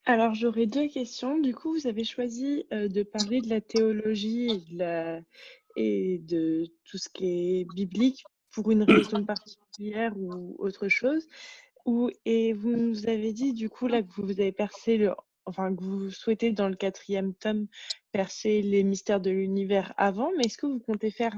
Alors, j'aurais deux questions. Du coup, vous avez choisi euh, de parler de la théologie et de, la... et de tout ce qui est biblique pour une raison particulière ou autre chose. Ou... Et vous nous avez dit, du coup, là, que vous avez percé le... Enfin, que vous souhaitez, dans le quatrième tome, percer les mystères de l'univers avant, mais est-ce que vous comptez faire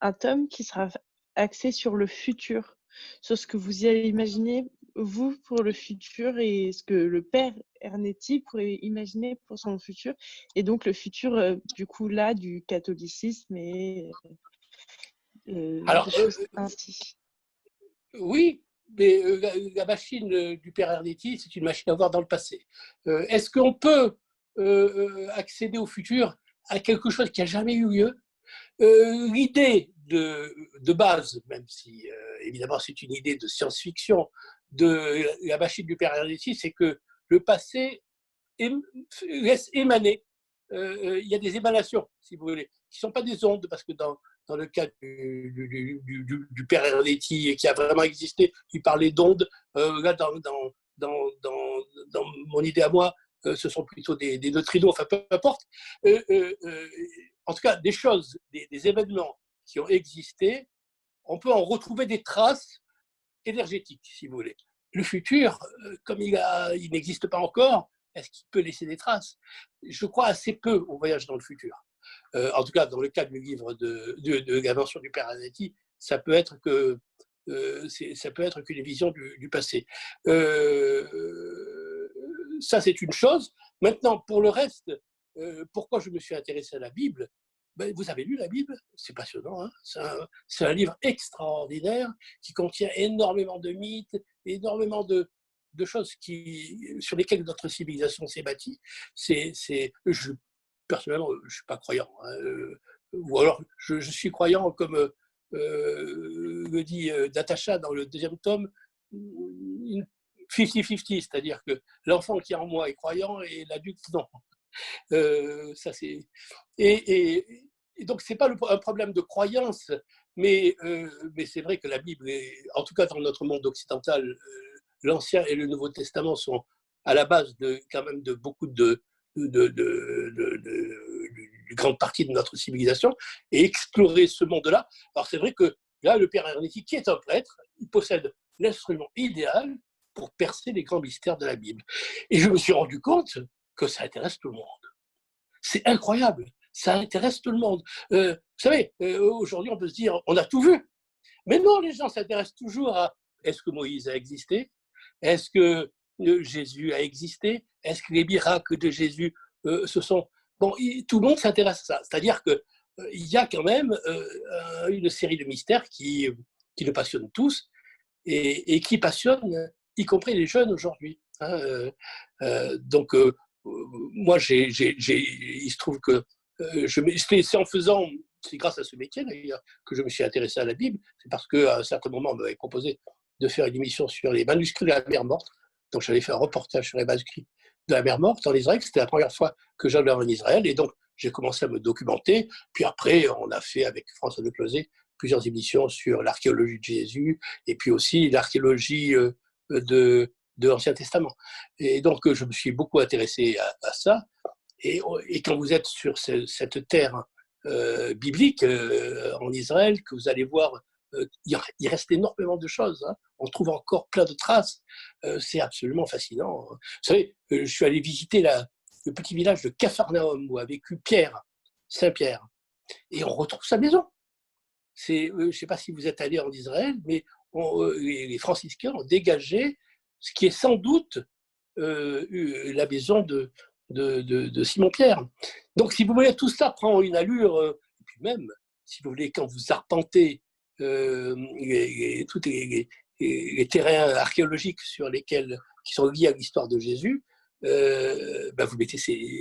un tome qui sera axé sur le futur, sur ce que vous y imaginé, vous, pour le futur et ce que le père Ernetti pourrait imaginer pour son futur, et donc le futur, euh, du coup, là, du catholicisme et euh, Alors, ainsi. Oui, mais la, machine du père Arnetti, c'est une machine à voir dans le passé. Est-ce qu'on peut accéder au futur à quelque chose qui n'a jamais eu lieu? L'idée de, base, même si évidemment c'est une idée de science-fiction, de la machine du père Arnetti, c'est que le passé laisse émaner. Il y a des émanations, si vous voulez, qui ne sont pas des ondes, parce que dans, dans le cas du, père Ernetti qui a vraiment existé, il parlait d'ondes. Euh, là, dans, dans, dans, dans, mon idée à moi, euh, ce sont plutôt des, des, neutrinos, enfin peu importe. Euh, en tout cas, des choses, des, événements qui ont existé, on peut en retrouver des traces énergétiques, si vous voulez. Le futur, comme il, n'existe pas encore, est-ce qu'il peut laisser des traces? Je crois assez peu au voyage dans le futur. Euh, en tout cas, dans le cas du livre de, de, du père Anetti, ça peut être que euh, qu'une vision du, passé. Euh, ça, c'est une chose. Maintenant, pour le reste, pourquoi je me suis intéressé à la Bible? Ben, Vous avez lu la Bible? C'est passionnant. Hein c'est un, livre extraordinaire qui contient énormément de mythes, énormément de, choses qui, sur lesquelles notre civilisation s'est bâtie. C'est, je personnellement, je ne suis pas croyant. Hein, euh, ou alors, je, suis croyant comme euh, le dit euh, Natacha dans le deuxième tome, 50-50, c'est-à-dire que l'enfant qui est en moi est croyant et l'adulte non. Ça c'est et, donc c'est pas un problème de croyance, mais mais c'est vrai que la Bible, en tout cas dans notre monde occidental, l'Ancien et le Nouveau Testament sont à la base de quand même de beaucoup de de, de, grande partie de notre civilisation et explorer ce monde-là. Alors c'est vrai que là, le Père Ernetti, qui est un prêtre, il possède l'instrument idéal pour percer les grands mystères de la Bible. Et je me suis rendu compte que ça intéresse tout le monde. C'est incroyable, ça intéresse tout le monde. Euh, vous savez, euh, aujourd'hui, on peut se dire, on a tout vu. Mais non, les gens s'intéressent toujours à est-ce que Moïse a existé? Est-ce que Jésus a existé? Est-ce que les miracles de Jésus euh, se sont... Bon, tout le monde s'intéresse à ça. C'est-à-dire qu'il euh, il y a quand même euh, une série de mystères qui, qui nous passionnent tous et, qui passionnent y compris les jeunes aujourd'hui. Hein, donc, moi, il se trouve que c'est en faisant, c'est grâce à ce métier d'ailleurs, que je me suis intéressé à la Bible. C'est parce qu'à un certain moment, on m'avait proposé de faire une émission sur les manuscrits de la mer morte. Donc j'avais fait un reportage sur les manuscrits de la mer Morte en Israël. C'était la première fois que j'allais en Israël. Et donc j'ai commencé à me documenter. Puis après, on a fait avec François de Closet plusieurs émissions sur l'archéologie de Jésus et puis aussi l'archéologie euh, de, de l'Ancien Testament. Et donc je me suis beaucoup intéressé à, ça. Et, quand vous êtes sur cette terre euh, biblique euh, en Israël, que vous allez voir euh, il reste énormément de choses. Hein. On trouve encore plein de traces. C'est absolument fascinant. Hein. Vous savez, je suis allé visiter le petit village de Capharnaüm où a vécu Pierre, Saint-Pierre. Et on retrouve sa maison. je ne sais pas si vous êtes allé en Israël, mais les, franciscains ont dégagé ce qui est sans doute la maison de, Simon-Pierre. Donc, si vous voulez, tout ça prend une allure, et puis même, si vous voulez, quand vous arpentez euh, tous les, terrains archéologiques sur lesquels, qui sont liés à l'histoire de Jésus, euh, ben vous mettez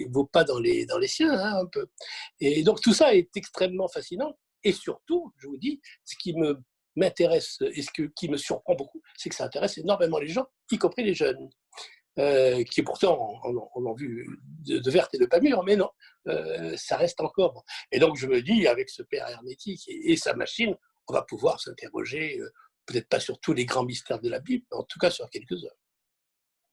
vos pas dans les, dans les siens hein, un peu. Et donc tout ça est extrêmement fascinant. Et surtout, je vous dis, ce qui me m'intéresse et ce qui me surprend beaucoup, c'est que ça intéresse énormément les gens, y compris les jeunes. Euh, qui pourtant on a vu de, de, verte et de pas mûre, mais non, euh, ça reste encore. Et donc je me dis, avec ce père hermétique et sa machine, on va pouvoir s'interroger, euh, peut-être pas sur tous les grands mystères de la Bible, mais en tout cas sur quelques-uns.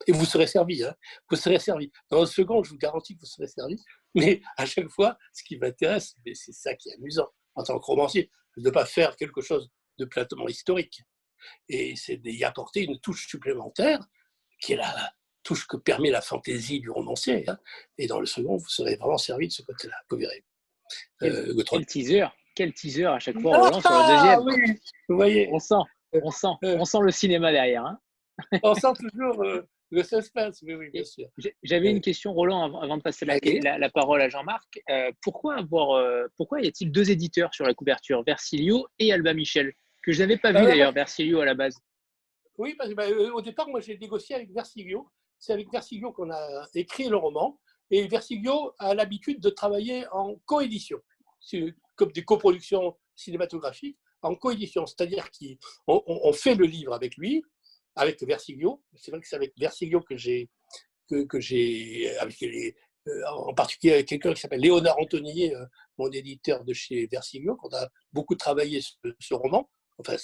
Et vous serez servi, hein vous serez servi. Dans un second, je vous garantis que vous serez servi, mais à chaque fois, ce qui m'intéresse, c'est ça qui est amusant en tant que romancier, de ne pas faire quelque chose de platement historique. Et c'est d'y apporter une touche supplémentaire, qui est la touche que permet la fantaisie du romancier. Hein. et dans le second, vous serez vraiment servi de ce côté-là, vous verrez. Euh, quel teaser quel teaser à chaque fois, Roland, sur le ah, deuxième. vous voyez. On sent, on sent, euh. on sent le cinéma derrière. Hein. on sent toujours euh, le suspense, oui, oui, bien sûr. J'avais une question, Roland, avant de passer la, la, parole à Jean-Marc. Euh, pourquoi, avoir, pourquoi y a-t-il deux éditeurs sur la couverture, Versilio et Alba Michel, que je n'avais pas vu d'ailleurs, Versilio à la base Oui, parce que bah, au départ, moi, j'ai négocié avec Versiglio. C'est avec Versiglio qu'on a écrit le roman. Et Versiglio a l'habitude de travailler en coédition, comme des coproductions cinématographiques, en coédition. C'est-à-dire qu'on on fait le livre avec lui, avec Versiglio. C'est vrai que c'est avec Versiglio que j'ai, que, j'ai, avec euh, en particulier avec quelqu'un qui s'appelle Léonard Antonier, euh, mon éditeur de chez Versiglio, qu'on a beaucoup travaillé ce, roman. Enfin,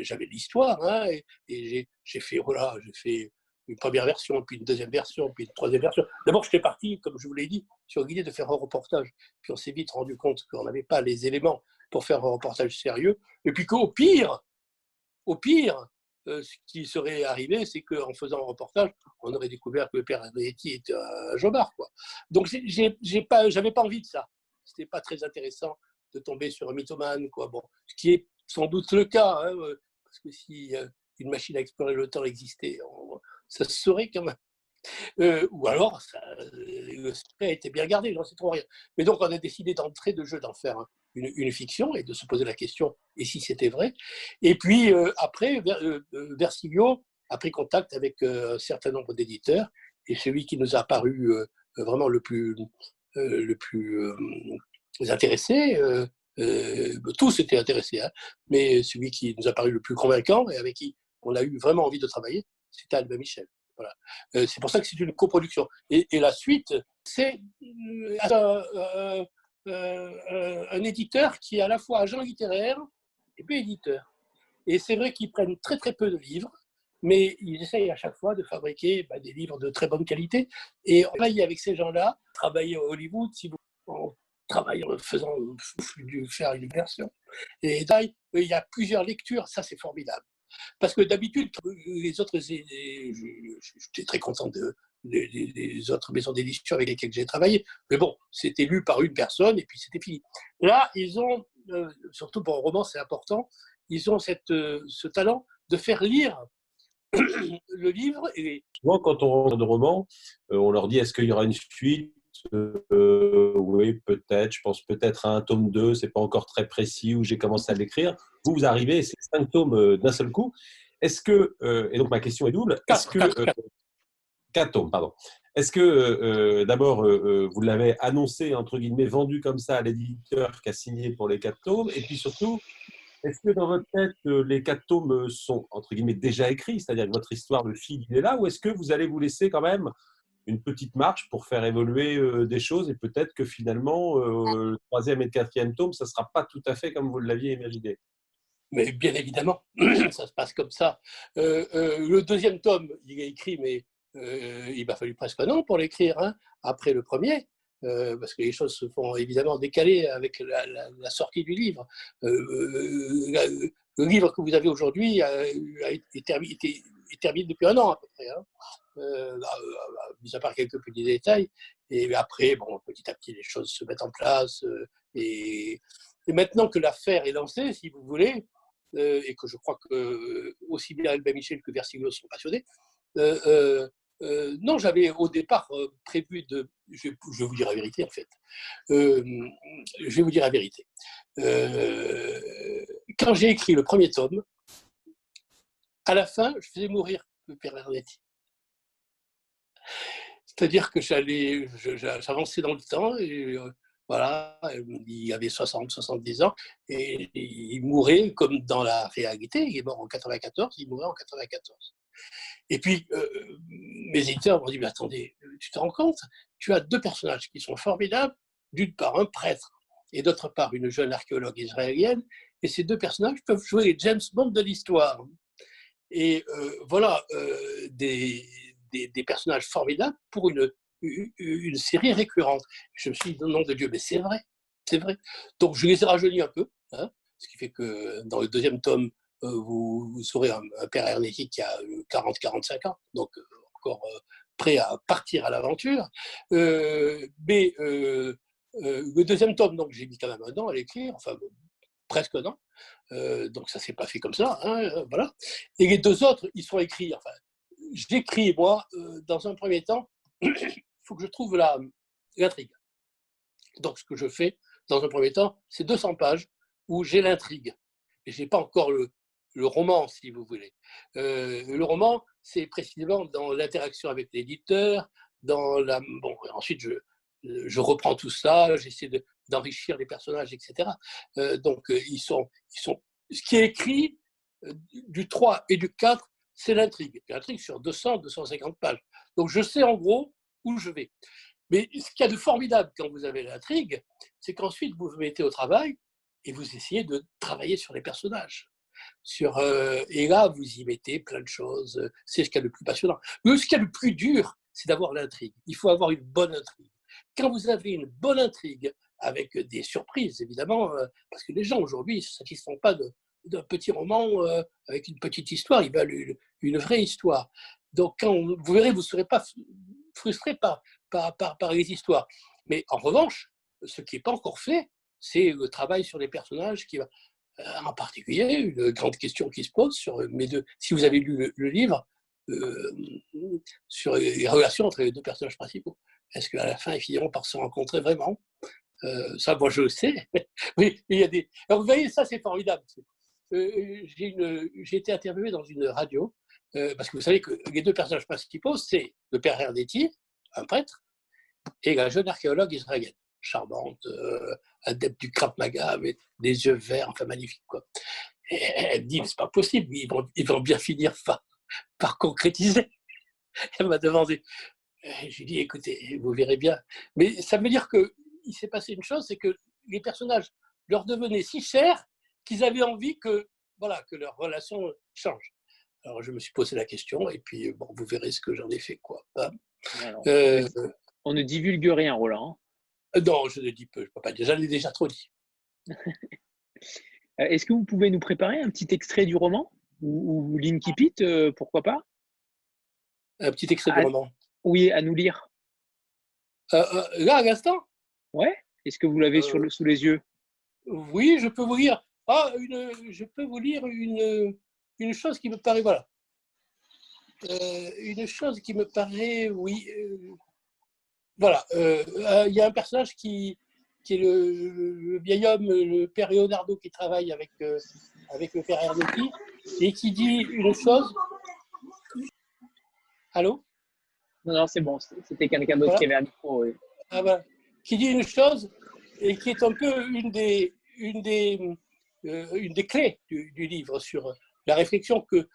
j'avais l'histoire, hein, et, j'ai fait, voilà, j'ai fait une première version, puis une deuxième version, puis une troisième version. D'abord, j'étais parti, comme je vous l'ai dit, sur l'idée de faire un reportage. Puis on s'est vite rendu compte qu'on n'avait pas les éléments pour faire un reportage sérieux. Et puis qu'au pire, au pire, euh, ce qui serait arrivé, c'est qu'en faisant un reportage, on aurait découvert que le père Andretti était un jobard. Quoi. Donc, j'ai pas, j'avais pas envie de ça. C'était pas très intéressant de tomber sur un mythomane. Quoi. Bon, ce qui est sans doute le cas, hein, euh, parce que si euh, une machine à explorer le temps existait, ça se saurait quand même. ou alors, ça, le secret était bien gardé, j'en sais trop rien. Mais donc, on a décidé d'entrer de jeu d'en faire une, fiction et de se poser la question et si c'était vrai? Et puis euh, après, euh, euh, Versiglio a pris contact avec un certain nombre d'éditeurs et celui qui nous a paru vraiment le plus, le plus intéressé, tous étaient intéressés, hein, mais celui qui nous a paru le plus convaincant et avec qui on a eu vraiment envie de travailler, c'était Albin Michel. Voilà. c'est pour ça que c'est une coproduction. Et, la suite, c'est euh, euh, un éditeur qui est à la fois agent littéraire et puis éditeur. Et c'est vrai qu'ils prennent très très peu de livres, mais ils essayent à chaque fois de fabriquer bah, des livres de très bonne qualité. Et travailler avec ces gens-là, travailler à Hollywood, si vous travaillant en faisant faire une version. Et là, il y a plusieurs lectures, ça c'est formidable. Parce que d'habitude, les autres, j'étais très content de, des, autres maisons d'édition avec lesquelles j'ai travaillé. Mais bon, c'était lu par une personne et puis c'était fini. Là, ils ont, euh, surtout pour un roman, c'est important, ils ont cette, euh, ce talent de faire lire le livre. Et... Souvent, quand on rentre de roman, euh, on leur dit est-ce qu'il y aura une suite? Oui, peut-être. Je pense peut-être à un tome 2, c'est pas encore très précis où j'ai commencé à l'écrire. Vous, vous arrivez, c'est cinq tomes d'un seul coup. Est-ce que, et donc ma question est double, est-ce que, Quatre tomes, pardon. Est-ce que, euh, euh, d'abord, euh, vous l'avez annoncé, entre guillemets, vendu comme ça à l'éditeur qui a signé pour les quatre tomes Et puis surtout, est-ce que dans votre tête, les quatre tomes sont, entre guillemets, déjà écrits C'est-à-dire que votre histoire, le fil, il est là Ou est-ce que vous allez vous laisser quand même une petite marche pour faire évoluer des choses et peut-être que finalement, le troisième et le quatrième tome, ça ne sera pas tout à fait comme vous l'aviez imaginé mais bien évidemment, ça se passe comme ça. le deuxième tome, il est écrit, mais euh, il m'a fallu presque un an pour l'écrire, hein, après le premier, euh, parce que les choses se font évidemment décaler avec la, sortie du livre. Euh, le livre que vous avez aujourd'hui a, été, terminé depuis un an à peu près, hein. mis à part quelques petits détails. Et après, bon, petit à petit, les choses se mettent en place. Et, maintenant que l'affaire est lancée, si vous voulez, et que je crois que aussi bien Albert Michel que Versiglio sont passionnés, euh, non, j'avais au départ euh, prévu de. Je, vais vous dire la vérité en fait. Euh, je vais vous dire la vérité. quand j'ai écrit le premier tome, à la fin, je faisais mourir le père Vernetti. C'est-à-dire que j'allais, j'avançais dans le temps et voilà, il avait 60, 70 ans et il mourait comme dans la réalité. Il est mort en 94, il mourait en 94. Et puis, euh, mes éditeurs m'ont dit, mais attendez, tu te rends compte? Tu as deux personnages qui sont formidables, d'une part un prêtre et d'autre part une jeune archéologue israélienne, et ces deux personnages peuvent jouer les James Bond de l'histoire. Et euh, voilà euh, des, des, personnages formidables pour une, une, série récurrente. Je me suis dit, nom de Dieu, mais c'est vrai, c'est vrai. Donc je les ai rajeunis un peu, hein, ce qui fait que dans le deuxième tome, euh, vous, vous, saurez un, père hermétique qui a 40-45 euh, ans, donc euh, encore prêt à partir à l'aventure. mais le deuxième tome, donc j'ai mis quand même un an à l'écrire, enfin presque un an. donc ça s'est pas fait comme ça, hein, voilà. Et les deux autres, ils sont écrits. Enfin, j'écris moi dans un premier temps. il faut que je trouve l'intrigue. Donc ce que je fais dans un premier temps, c'est 200 pages où j'ai l'intrigue. Et j'ai pas encore le, le roman, si vous voulez. le roman, c'est précisément dans l'interaction avec l'éditeur, dans la. Bon, ensuite, je, je reprends tout ça, j'essaie d'enrichir les personnages, etc. donc, ils sont, ils sont. Ce qui est écrit du 3 et du 4, c'est l'intrigue. L'intrigue sur 200, 250 pages. Donc, je sais en gros où je vais. Mais ce qu'il y a de formidable quand vous avez l'intrigue, c'est qu'ensuite vous vous mettez au travail et vous essayez de travailler sur les personnages. Sur, euh, et là, vous y mettez plein de choses. C'est ce qu'il y a de plus passionnant. Mais ce qu'il y a de plus dur, c'est d'avoir l'intrigue. Il faut avoir une bonne intrigue. Quand vous avez une bonne intrigue, avec des surprises, évidemment, euh, parce que les gens aujourd'hui ne se satisfont pas d'un petit roman euh, avec une petite histoire, ils veulent une, vraie histoire. Donc, vous verrez, vous ne serez pas frustré par, les histoires. Mais en revanche, ce qui n'est pas encore fait, c'est le travail sur les personnages qui va. Euh, en particulier, une grande question qui se pose sur mes deux. Si vous avez lu le, livre sur les relations entre les deux personnages principaux, est-ce qu'à la fin ils finiront par se rencontrer vraiment? Euh, Ça, moi, je sais. oui, il y a des. Alors, vous voyez, ça, c'est formidable. j'ai été interviewé dans une radio parce que vous savez que les deux personnages principaux, c'est le père Herdetti, un prêtre, et la jeune archéologue israélienne charmante, euh, adepte du Krav Maga, avec des yeux verts, enfin magnifique. Quoi. Elle dit, c'est pas possible, ils vont, ils vont bien finir par, par concrétiser. Elle m'a demandé. J'ai dit, écoutez, vous verrez bien. Mais ça veut dire qu'il s'est passé une chose, c'est que les personnages leur devenaient si chers qu'ils avaient envie que, voilà, que leur relation change. Alors je me suis posé la question et puis bon, vous verrez ce que j'en ai fait quoi. Hein. Euh, on ne divulgue rien, Roland. Euh, non, je ne dis peu, je peux pas dire, j'en ai déjà trop dit. Est-ce que vous pouvez nous préparer un petit extrait du roman? Ou, ou Linky Pete, euh, pourquoi pas? Un petit extrait du roman Oui, à nous lire. là, à l'instant? Ouais. Est-ce que vous l'avez sous les yeux? Oui, je peux vous lire. Ah, une, je peux vous lire une, une chose qui me paraît, voilà. une chose qui me paraît, oui, voilà, euh, euh, il y a un personnage qui, qui est le, vieil homme, le père Leonardo, qui travaille avec, euh, avec le père Erdotti, et qui dit une chose. Allô? Non, non, c'est bon, c'était quelqu'un d'autre qui avait un micro. Ah, voilà. Qui dit une chose, et qui est un peu une des, une des, une des clés du, livre sur la réflexion que,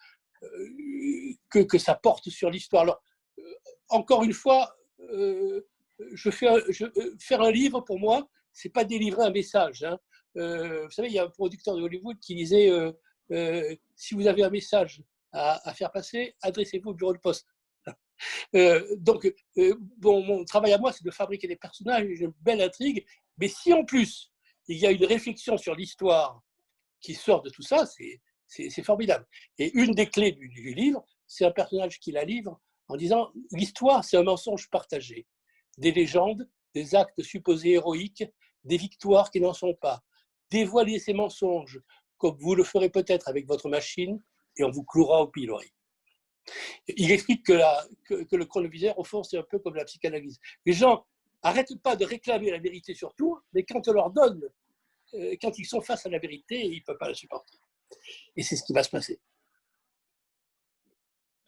que, que ça porte sur l'histoire. Alors, encore une fois, je fais euh, faire un livre, pour moi, c'est pas délivrer un message. Hein. Euh, vous savez, il y a un producteur de Hollywood qui disait euh, si vous avez un message à, faire passer, adressez-vous au bureau de poste. Donc, bon, mon travail à moi, c'est de fabriquer des personnages, une belle intrigue. Mais si en plus, il y a une réflexion sur l'histoire qui sort de tout ça, c'est formidable. Et une des clés du, du livre, c'est un personnage qui la livre en disant l'histoire, c'est un mensonge partagé des légendes, des actes supposés héroïques, des victoires qui n'en sont pas. Dévoilez ces mensonges comme vous le ferez peut-être avec votre machine et on vous clouera au pilori. Il explique que, que, le chronoviseur, au fond, c'est un peu comme la psychanalyse. Les gens n'arrêtent pas de réclamer la vérité sur tout, mais quand on leur donne, euh, quand ils sont face à la vérité, ils ne peuvent pas la supporter. Et c'est ce qui va se passer.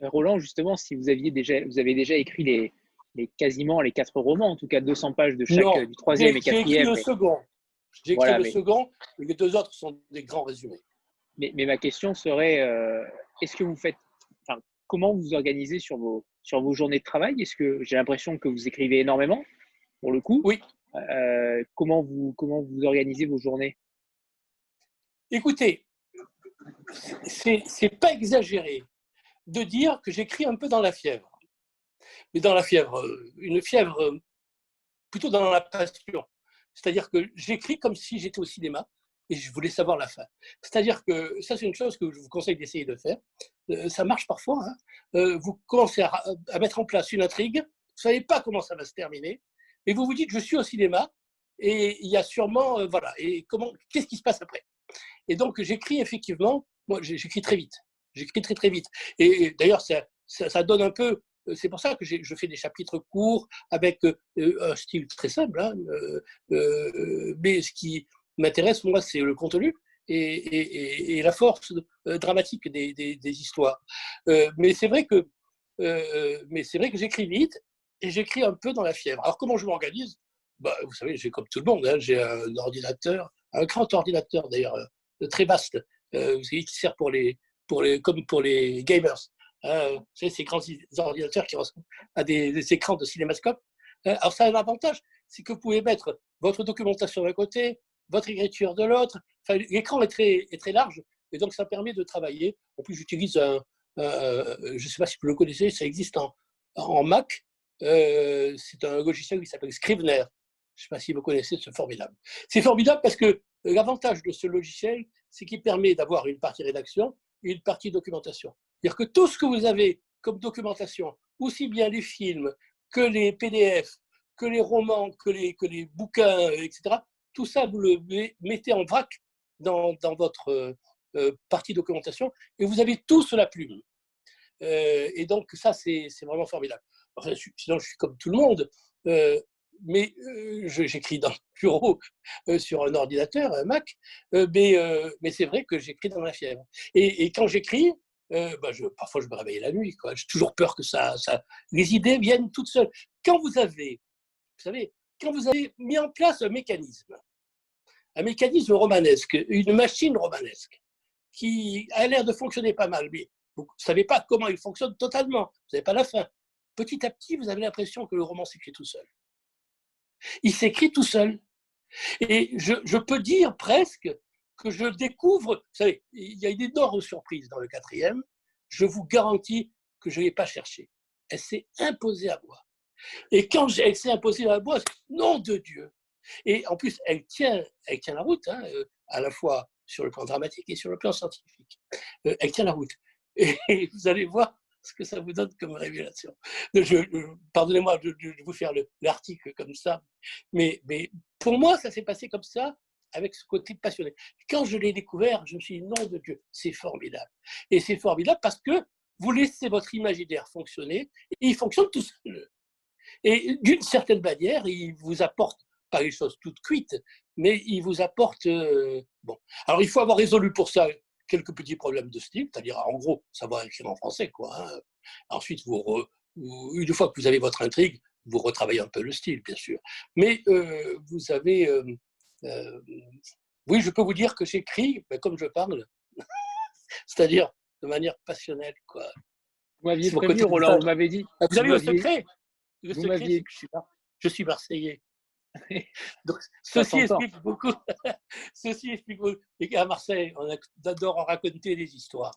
Euh, Roland, justement, si vous aviez déjà, vous avez déjà écrit les, les, quasiment les quatre romans, en tout cas 200 pages de chaque, du troisième et quatrième. J'ai écrit le second. J'ai écrit le second, et les deux autres sont des grands résumés. Mais, mais ma question serait, euh, est-ce que vous faites, comment vous organisez sur vos, sur vos journées de travail? Est-ce que j'ai l'impression que vous écrivez énormément, pour le coup? Oui. Euh, comment, vous, comment vous organisez vos journées? Écoutez, c'est pas exagéré de dire que j'écris un peu dans la fièvre mais dans la fièvre, euh, une fièvre euh, plutôt dans la passion. C'est-à-dire que j'écris comme si j'étais au cinéma et je voulais savoir la fin. C'est-à-dire que ça, c'est une chose que je vous conseille d'essayer de faire. Euh, ça marche parfois. Hein. Vous commencez à, mettre en place une intrigue, vous ne savez pas comment ça va se terminer, mais vous vous dites, je suis au cinéma et il y a sûrement, voilà, et comment, qu'est-ce qui se passe après? Et donc, j'écris effectivement, moi, j'écris très vite. J'écris très, très vite. Et, d'ailleurs, ça, ça, donne un peu euh, c'est pour ça que je fais des chapitres courts avec euh, un style très simple. Hein, euh, mais ce qui m'intéresse, moi, c'est le contenu. et, la force dramatique des, histoires. mais c'est vrai que, vrai que j'écris vite et j'écris un peu dans la fièvre. Alors comment je m'organise? Bah, Vous savez, j'ai comme tout le monde, hein, j'ai un ordinateur, un grand ordinateur d'ailleurs, très vaste, qui sert pour les, pour les, comme pour les gamers. Hein, vous savez, ces grands ordinateurs qui ressemblent à des, écrans de cinémascope. Alors ça a un avantage, c'est que vous pouvez mettre votre documentation d'un côté, votre écriture de l'autre. L'écran est très, est très large et donc ça permet de travailler. En plus, j'utilise un, je ne sais pas si vous le connaissez, ça existe en, Mac. Euh, c'est un logiciel qui s'appelle Scrivener. Je ne sais pas si vous connaissez, c'est formidable. C'est formidable parce que l'avantage de ce logiciel, c'est qu'il permet d'avoir une partie rédaction et une partie documentation. C'est-à-dire que tout ce que vous avez comme documentation, aussi bien les films que les PDF, que les romans, que les, que les bouquins, etc., tout ça, vous le mettez en vrac dans, dans votre euh, euh, partie documentation et vous avez tout sur la plume. Euh, et donc, ça, c'est vraiment formidable. sinon, je suis comme tout le monde, mais j'écris dans le bureau sur un ordinateur, un Mac, mais, mais c'est vrai que j'écris dans la fièvre. Et, quand j'écris, bah, je, parfois je me réveille la nuit. J'ai toujours peur que ça, ça, les idées viennent toutes seules. Quand vous avez, vous savez, quand vous avez mis en place un mécanisme, un mécanisme romanesque, une machine romanesque, qui a l'air de fonctionner pas mal, mais vous ne savez pas comment il fonctionne totalement, vous n'avez pas la fin. Petit à petit, vous avez l'impression que le roman s'écrit tout seul. Il s'écrit tout seul. Et je, peux dire presque que je découvre, vous savez, il y a une énorme surprise dans le quatrième, je vous garantis que je ne l'ai pas cherché. Elle s'est imposée à moi. Et quand elle s'est imposée à moi, nom de Dieu. Et en plus, elle tient, elle tient la route, hein, euh, à la fois sur le plan dramatique et sur le plan scientifique. Euh, elle tient la route. Et vous allez voir ce que ça vous donne comme révélation. Pardonnez-moi de, vous faire l'article comme ça, mais, mais pour moi, ça s'est passé comme ça, avec ce côté passionné. Quand je l'ai découvert, je me suis dit, nom de Dieu, c'est formidable. Et c'est formidable parce que vous laissez votre imaginaire fonctionner, et il fonctionne tout seul. Et d'une certaine manière, il vous apporte pas les choses toutes cuites, mais il vous apporte. Euh, bon, alors il faut avoir résolu pour ça quelques petits problèmes de style, c'est-à-dire en gros savoir écrire en français, quoi. Hein. Ensuite, vous, une fois que vous avez votre intrigue, vous retravaillez un peu le style, bien sûr. Mais euh, vous avez, euh, oui, je peux vous dire que j'écris ben, comme je parle, c'est-à-dire de manière passionnelle, quoi. Vous m'aviez prévenu, Roland, vous m'avez dit. Ah, vous, avez le secret. Le secret, que je suis, je suis marseillais. Donc, ceci explique beaucoup. ceci explique beaucoup. Et à Marseille, on adore en raconter des histoires.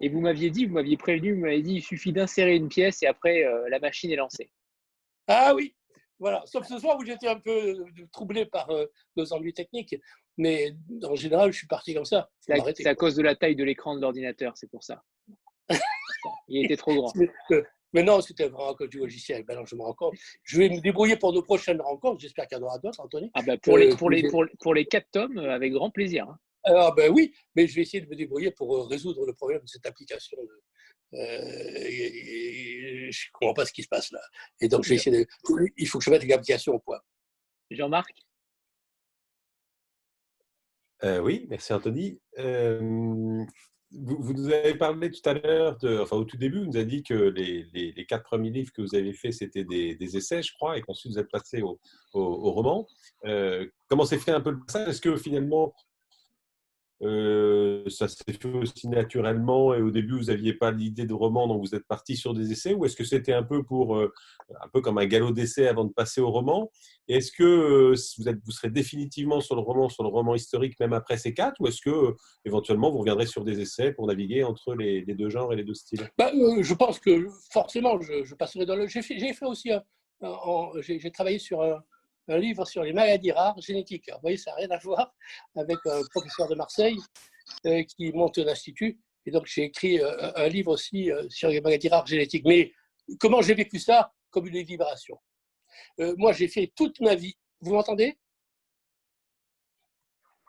Et vous m'aviez dit, vous m'aviez prévenu, vous m'aviez dit, il suffit d'insérer une pièce et après, euh, la machine est lancée. Ah oui, voilà. Sauf ce soir où j'étais un peu euh, troublé par euh, nos ennuis techniques. Mais en général, je suis parti comme ça. C'est à, cause de la taille de l'écran de l'ordinateur, c'est pour ça. il était trop grand. Mais non, c'était vraiment que du logiciel. Ben je me rends compte. Je vais me débrouiller pour nos prochaines rencontres. J'espère qu'il y en aura d'autres, Anthony. Ah ben pour, les, euh, pour, les, pour, les quatre tomes, euh, avec grand plaisir. Hein. Alors, ben oui, mais je vais essayer de me débrouiller pour euh, résoudre le problème de cette application. je ne comprends pas ce qui se passe là. Et donc, je vais essayer de... il faut que je mette l'application au point. Jean-Marc? Oui, merci Anthony vous, nous avez parlé tout à l'heure, enfin au tout début, vous nous avez dit que les, quatre premiers livres que vous avez faits, c'était des, essais, je crois, et qu'ensuite vous êtes passé au, au, roman. Euh, comment s'est fait un peu le passage? Est-ce que finalement, euh, ça s'est fait aussi naturellement et au début vous n'aviez pas l'idée de roman donc vous êtes parti sur des essais ou est-ce que c'était un peu pour euh, un peu comme un galop d'essai avant de passer au roman? Et est-ce que euh, vous, êtes, vous serez définitivement sur le roman sur le roman historique même après ces quatre ou est-ce que éventuellement vous reviendrez sur des essais pour naviguer entre les, deux genres et les deux styles? Bah, je pense que forcément je, passerai dans le j'ai fait, aussi j'ai travaillé sur un livre sur les maladies rares génétiques. vous voyez, ça n'a rien à voir avec un professeur de Marseille euh, qui monte un institut. Et donc, j'ai écrit euh, un livre aussi euh, sur les maladies rares génétiques. Mais comment j'ai vécu ça Comme une libération? moi, j'ai fait toute ma vie. Vous m'entendez?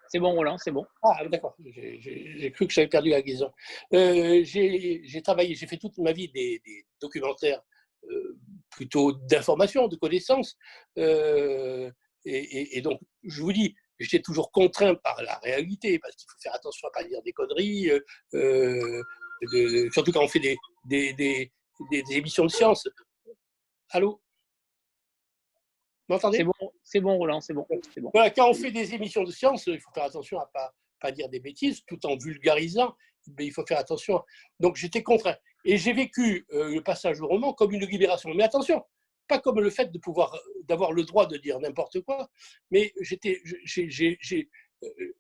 C'est bon, Roland, c'est bon. Ah, d'accord. J'ai cru que j'avais perdu la guison. j'ai travaillé, j'ai fait toute ma vie des, des documentaires plutôt d'information, de connaissances. Euh, et, donc, je vous dis, j'étais toujours contraint par la réalité, parce qu'il faut faire attention à ne pas dire des conneries, surtout quand on fait des, des, des, des, émissions de science. Allô? M'entendez? C'est bon, c'est bon, Roland, c'est bon, bon. Voilà, quand on fait des émissions de science, il faut faire attention à ne pas, pas dire des bêtises, tout en vulgarisant, mais il faut faire attention. Donc j'étais contraint. Et j'ai vécu le passage au roman comme une libération. Mais attention, pas comme le fait d'avoir le droit de dire n'importe quoi, mais j'étais,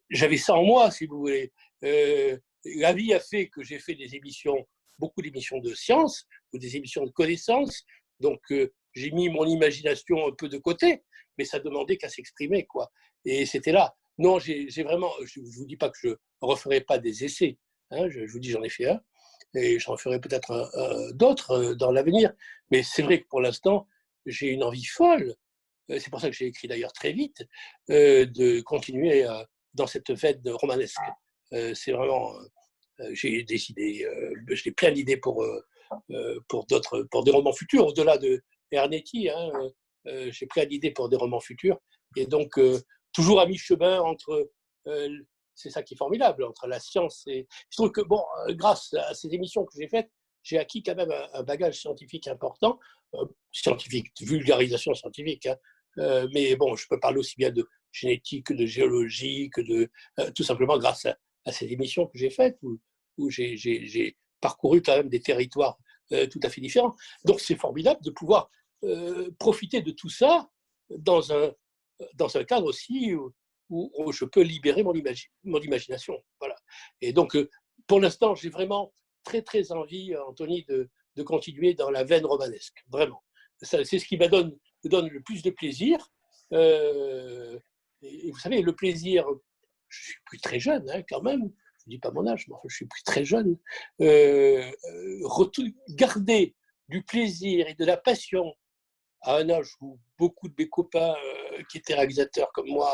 j'avais ça en moi, si vous voulez. Euh, la vie a fait que j'ai fait des émissions, beaucoup d'émissions de science ou des émissions de connaissances, donc euh, j'ai mis mon imagination un peu de côté, mais ça demandait qu'à s'exprimer, quoi. Et c'était là. Non, j'ai vraiment, je ne vous dis pas que je referai pas des essais, hein, je, je, vous dis j'en ai fait un, et j'en ferai peut-être d'autres euh, dans l'avenir, mais c'est vrai que pour l'instant, j'ai une envie folle, euh, c'est pour ça que j'ai écrit d'ailleurs très vite, euh, de continuer dans cette fête romanesque. C'est vraiment, j'ai des idées, j'ai plein d'idées pour, pour, d'autres, pour des romans futurs, au-delà de Ernetti, hein, j'ai plein d'idées pour des romans futurs, et donc toujours à mi-chemin entre c'est ça qui est formidable entre la science et. Je trouve que, bon, grâce à ces émissions que j'ai faites, j'ai acquis quand même un, bagage scientifique important, euh, scientifique, vulgarisation scientifique, hein. euh, mais bon, je peux parler aussi bien de génétique que de géologie, de. Euh, tout simplement grâce à, ces émissions que j'ai faites, où, où j'ai parcouru quand même des territoires tout à fait différents. Donc c'est formidable de pouvoir profiter de tout ça dans un, dans un cadre aussi où, où, je peux libérer mon, imagination. Voilà. Et donc, pour l'instant, j'ai vraiment très très envie, Anthony, de, de continuer dans la veine romanesque, vraiment. C'est ce qui me donne, me donne le plus de plaisir. Euh, et, vous savez, le plaisir, je suis plus très jeune hein, quand même, je ne dis pas mon âge, mais je suis plus très jeune. Euh, euh garder du plaisir et de la passion à un âge où beaucoup de mes copains euh, qui étaient réalisateurs comme moi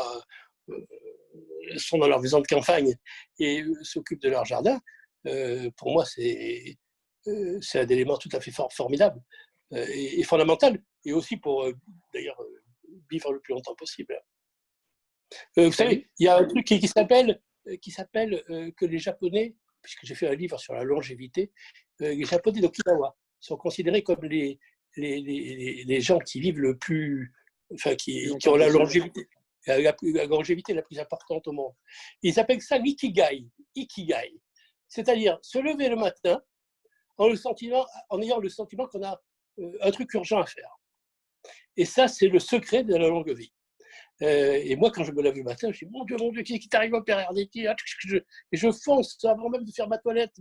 sont dans leur maison de campagne et s'occupent de leur jardin, euh, pour moi, c'est euh, un élément tout à fait formidable euh, et, fondamental, et aussi pour, d'ailleurs, vivre le plus longtemps possible. vous savez, il y a un truc qui, s'appelle qui s'appelle que les Japonais, puisque j'ai fait un livre sur la longévité, les Japonais d'Okinawa sont considérés comme les, les, les, les, gens qui vivent le plus, enfin, qui, qui ont la longévité, la, la, longévité la plus importante au monde. Ils appellent ça l'ikigai. Ikigai c'est-à-dire se lever le matin en, ayant le sentiment qu'on a euh, un truc urgent à faire. Et ça, c'est le secret de la longue vie. Euh, et moi, quand je me lève le matin, je dis Mon Dieu, mon Dieu, qu'est-ce qui t'arrive au Père Arditi Et je fonce avant même de faire ma toilette.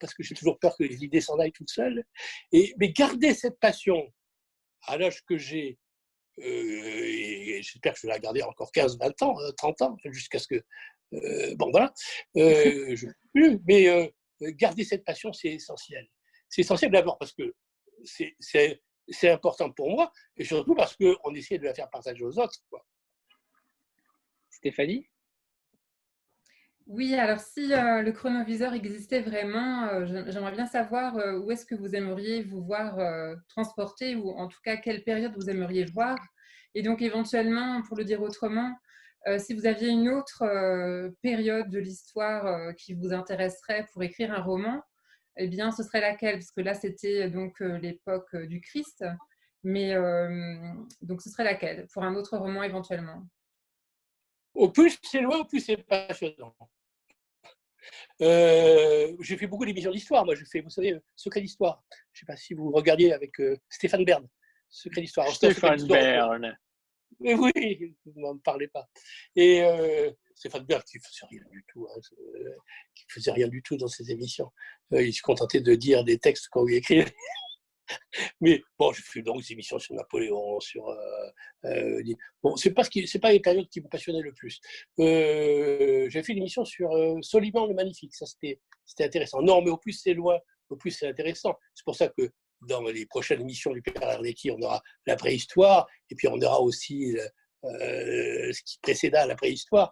Parce que j'ai toujours peur que les idées s'en aillent toutes seules. Mais garder cette passion à l'âge que j'ai, euh, j'espère que je vais la garder encore 15, 20 ans, 30 ans, jusqu'à ce que euh, bon, voilà. Euh, je plus, mais euh, garder cette passion, c'est essentiel. C'est essentiel d'abord parce que c'est important pour moi et surtout parce qu'on essaie de la faire partager aux autres. Stéphanie? Oui, alors si le chronoviseur existait vraiment, j'aimerais bien savoir où est-ce que vous aimeriez vous voir transporter ou en tout cas quelle période vous aimeriez voir. Et donc éventuellement, pour le dire autrement, euh, si vous aviez une autre euh, période de l'histoire euh, qui vous intéresserait pour écrire un roman, eh bien, ce serait laquelle? Parce que là, c'était donc l'époque du Christ. Mais donc, ce serait laquelle? Pour un autre roman éventuellement Au plus c'est loin, au plus c'est passionnant. j'ai fait beaucoup d'émissions d'histoire. Moi, j'ai fait, vous savez, Secret d'histoire. Je ne sais pas si vous regardiez avec Stéphane Bern. Secret d'histoire. Stéphane Bern. Mais oui, vous m'en parlez pas. Et euh, Stéphane Berg qui faisait rien du tout, hein, euh, qui faisait rien du tout dans ses émissions. Euh, il se contentait de dire des textes qu'on lui écrivait. Mais bon, j'ai fait donc des émissions sur Napoléon, sur. Euh, euh bon, c'est pas ce qui, pas les périodes qui me passionnaient le plus. Euh, j'ai fait une émission sur Soliman le Magnifique. Ça, c'était, intéressant. Non, mais au plus c'est loin, au plus c'est intéressant. C'est pour ça que dans les prochaines émissions du Père Arlecki, on aura la préhistoire, et puis on aura aussi ce qui précéda la préhistoire.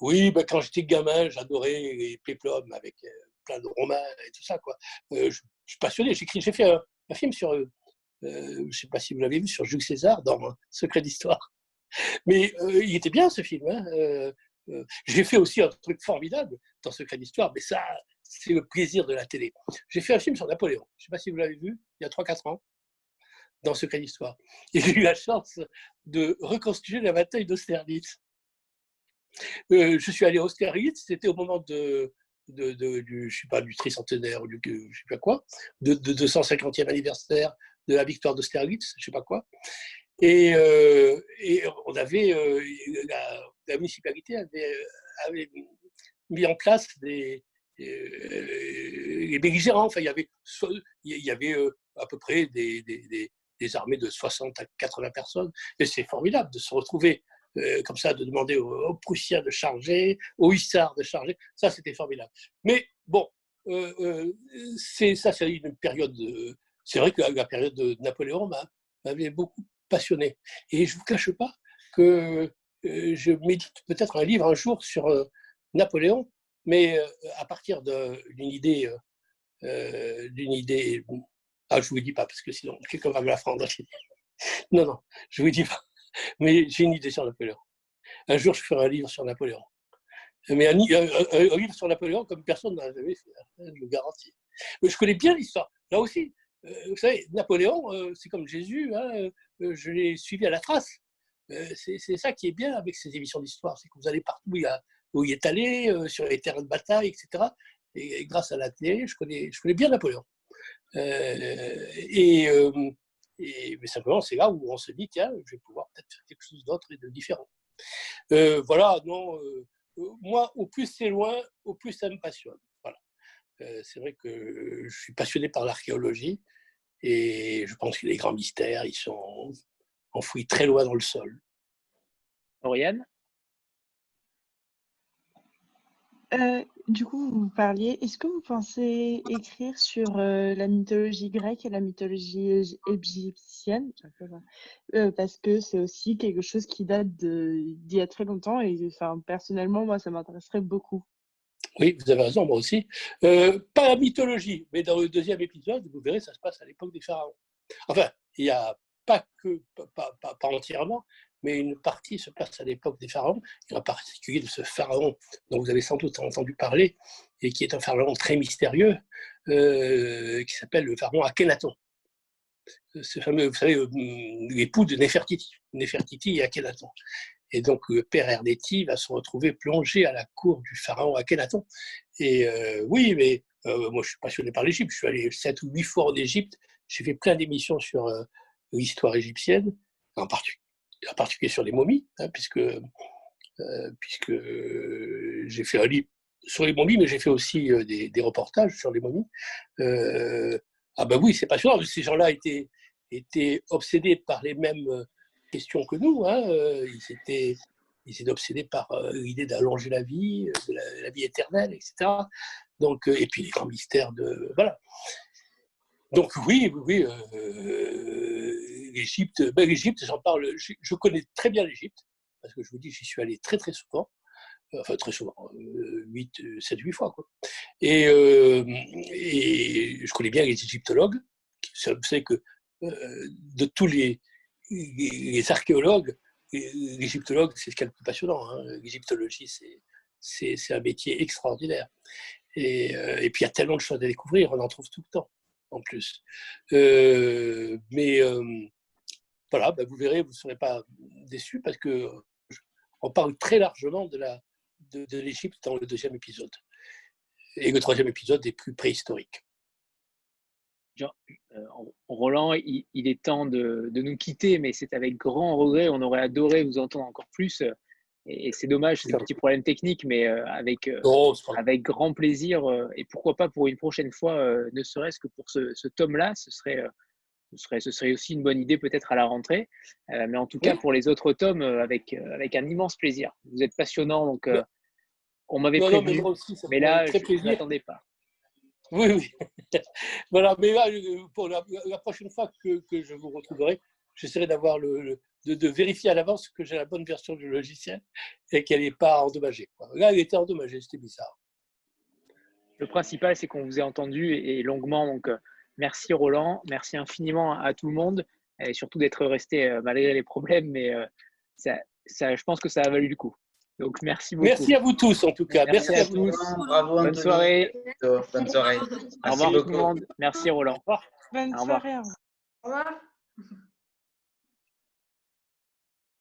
Oui, bah, quand j'étais gamin, j'adorais les péplums avec plein de romans et tout ça. Quoi. Suis passionné. J'ai fait un, film sur, je ne sais pas si vous l'avez vu, sur Jules César dans Secret d'Histoire. Mais il était bien ce film. Hein. J'ai fait aussi un truc formidable dans Secret d'Histoire, mais ça, c'est le plaisir de la télé. J'ai fait un film sur Napoléon. Je ne sais pas si vous l'avez vu, il y a 3-4 ans, dans Secret d'Histoire. Et j'ai eu la chance de reconstituer la bataille d'Austerlitz. Euh, je suis allé à Austerlitz, c'était au moment de, de, du, je sais pas, du tricentenaire, ou du, je sais pas quoi, de, 250e anniversaire de la victoire d'Austerlitz, je sais pas quoi. Et, euh, et on avait, euh, la, municipalité avait, mis en place des, les belligérants. Enfin, il y avait, il y avait à peu près des, des, des, armées de 60 à 80 personnes. Et c'est formidable de se retrouver euh, comme ça, de demander aux, Prussiens de charger, aux Hussards de charger. Ça, c'était formidable. Mais bon, euh, euh, c'est ça, c'est une période. c'est vrai que la période de Napoléon m'avait beaucoup passionné. Et je ne vous cache pas que je médite peut-être un livre un jour sur Napoléon, mais à partir d'une idée, d'une idée. Ah, je vous dis pas parce que sinon quelqu'un va me la prendre. non, non, je vous dis pas. Mais j'ai une idée sur Napoléon. Un jour, je ferai un livre sur Napoléon. Mais un, livre sur Napoléon comme personne n'a jamais fait, hein, je vous garantis. Mais je connais bien l'histoire. Là aussi, euh, vous savez, Napoléon, euh, c'est comme Jésus, hein, euh, je l'ai suivi à la trace. c'est ça qui est bien avec ces émissions d'histoire, c'est que vous allez partout où il, est allé, sur les terrains de bataille, etc. Et, grâce à la télé, je connais, je connais bien Napoléon. et, et, mais simplement, c'est là où on se dit, tiens, je vais pouvoir peut-être faire quelque chose d'autre et de différent. Euh, voilà, non, euh, euh, moi, au plus c'est loin, au plus ça me passionne. Voilà. c'est vrai que je suis passionné par l'archéologie et je pense que les grands mystères, ils sont enfouis très loin dans le sol. Oriane? Euh, du coup, vous parliez, est-ce que vous pensez écrire sur euh, la mythologie grecque et la mythologie égyptienne? Euh, Parce que c'est aussi quelque chose qui date d'il y a très longtemps et personnellement, moi, ça m'intéresserait beaucoup. Oui, vous avez raison, moi aussi. pas la mythologie, mais dans le deuxième épisode, vous verrez, ça se passe à l'époque des pharaons. Enfin, il n'y a pas que, pas, pas entièrement, mais une partie se passe à l'époque des pharaons, et en particulier de ce pharaon dont vous avez sans doute entendu parler, et qui est un pharaon très mystérieux, euh, qui s'appelle le pharaon Akhenaton. Ce fameux, vous savez, euh, l'époux de Nefertiti, Nefertiti et Akhenaton. Et donc, le père Erdéti va se retrouver plongé à la cour du pharaon Akhenaton. Et euh, oui, mais moi, je suis passionné par l'Égypte. Je suis allé sept ou huit fois en Égypte. J'ai fait plein d'émissions sur l'histoire égyptienne, en particulier en particulier sur les momies, hein, puisque, euh, puisque j'ai fait un livre sur les momies, mais j'ai fait aussi euh, des, reportages sur les momies. Euh, ah ben oui, c'est passionnant, ces gens-là étaient, étaient obsédés par les mêmes questions que nous. Hein, ils, étaient, ils étaient obsédés par l'idée d'allonger la vie, la, vie éternelle, etc. Donc, et puis les grands mystères de... Voilà. Donc oui, oui, l'Égypte, ben, l'Égypte, j'en parle, je, connais très bien l'Égypte, parce que je vous dis, j'y suis allé très très souvent, enfin très souvent, 8, 7, 8 fois. Quoi. Et, euh, et je connais bien les égyptologues, vous savez que euh, de tous les, les, archéologues, l'égyptologue, c'est ce qui est le plus passionnant. Hein. L'égyptologie, c'est, c'est, un métier extraordinaire. Et, euh, et, puis il y a tellement de choses à découvrir, on en trouve tout le temps en plus. mais voilà, bah, vous verrez, vous ne serez pas déçus parce que on parle très largement de la de, l'Égypte dans le deuxième épisode. Et le troisième épisode est plus préhistorique. Jean, euh, Roland, il, est temps de, nous quitter, mais c'est avec grand regret. On aurait adoré vous entendre encore plus. Et, c'est dommage, c'est un petit problème technique, mais euh, avec, euh, avec grand plaisir. et pourquoi pas pour une prochaine fois, ne serait-ce que pour ce, ce tome-là, ce serait ce serait, ce serait aussi une bonne idée peut-être à la rentrée. Euh, mais en tout cas, pour les autres tomes, euh, avec, euh, avec un immense plaisir. Vous êtes passionnant, donc on m'avait prévenu, mais, là, je ne m'attendais pas. Oui, oui. voilà, mais là, pour la, prochaine fois que, que, je vous retrouverai, j'essaierai d'avoir le, de, de, vérifier à l'avance que j'ai la bonne version du logiciel et qu'elle n'est pas endommagée. Là, elle était endommagée, c'était bizarre. Le principal, c'est qu'on vous ait entendu et, et longuement, donc Merci Roland, merci infiniment à tout le monde et surtout d'être resté euh, malgré les problèmes, mais euh, je pense que ça a valu le coup. Donc, merci beaucoup. Merci à vous tous, en tout cas. Merci, à, tous. Bravo, Bonne soirée. Bonne soirée. Au revoir tout le monde. Merci, Roland. Bonne soirée. Au revoir.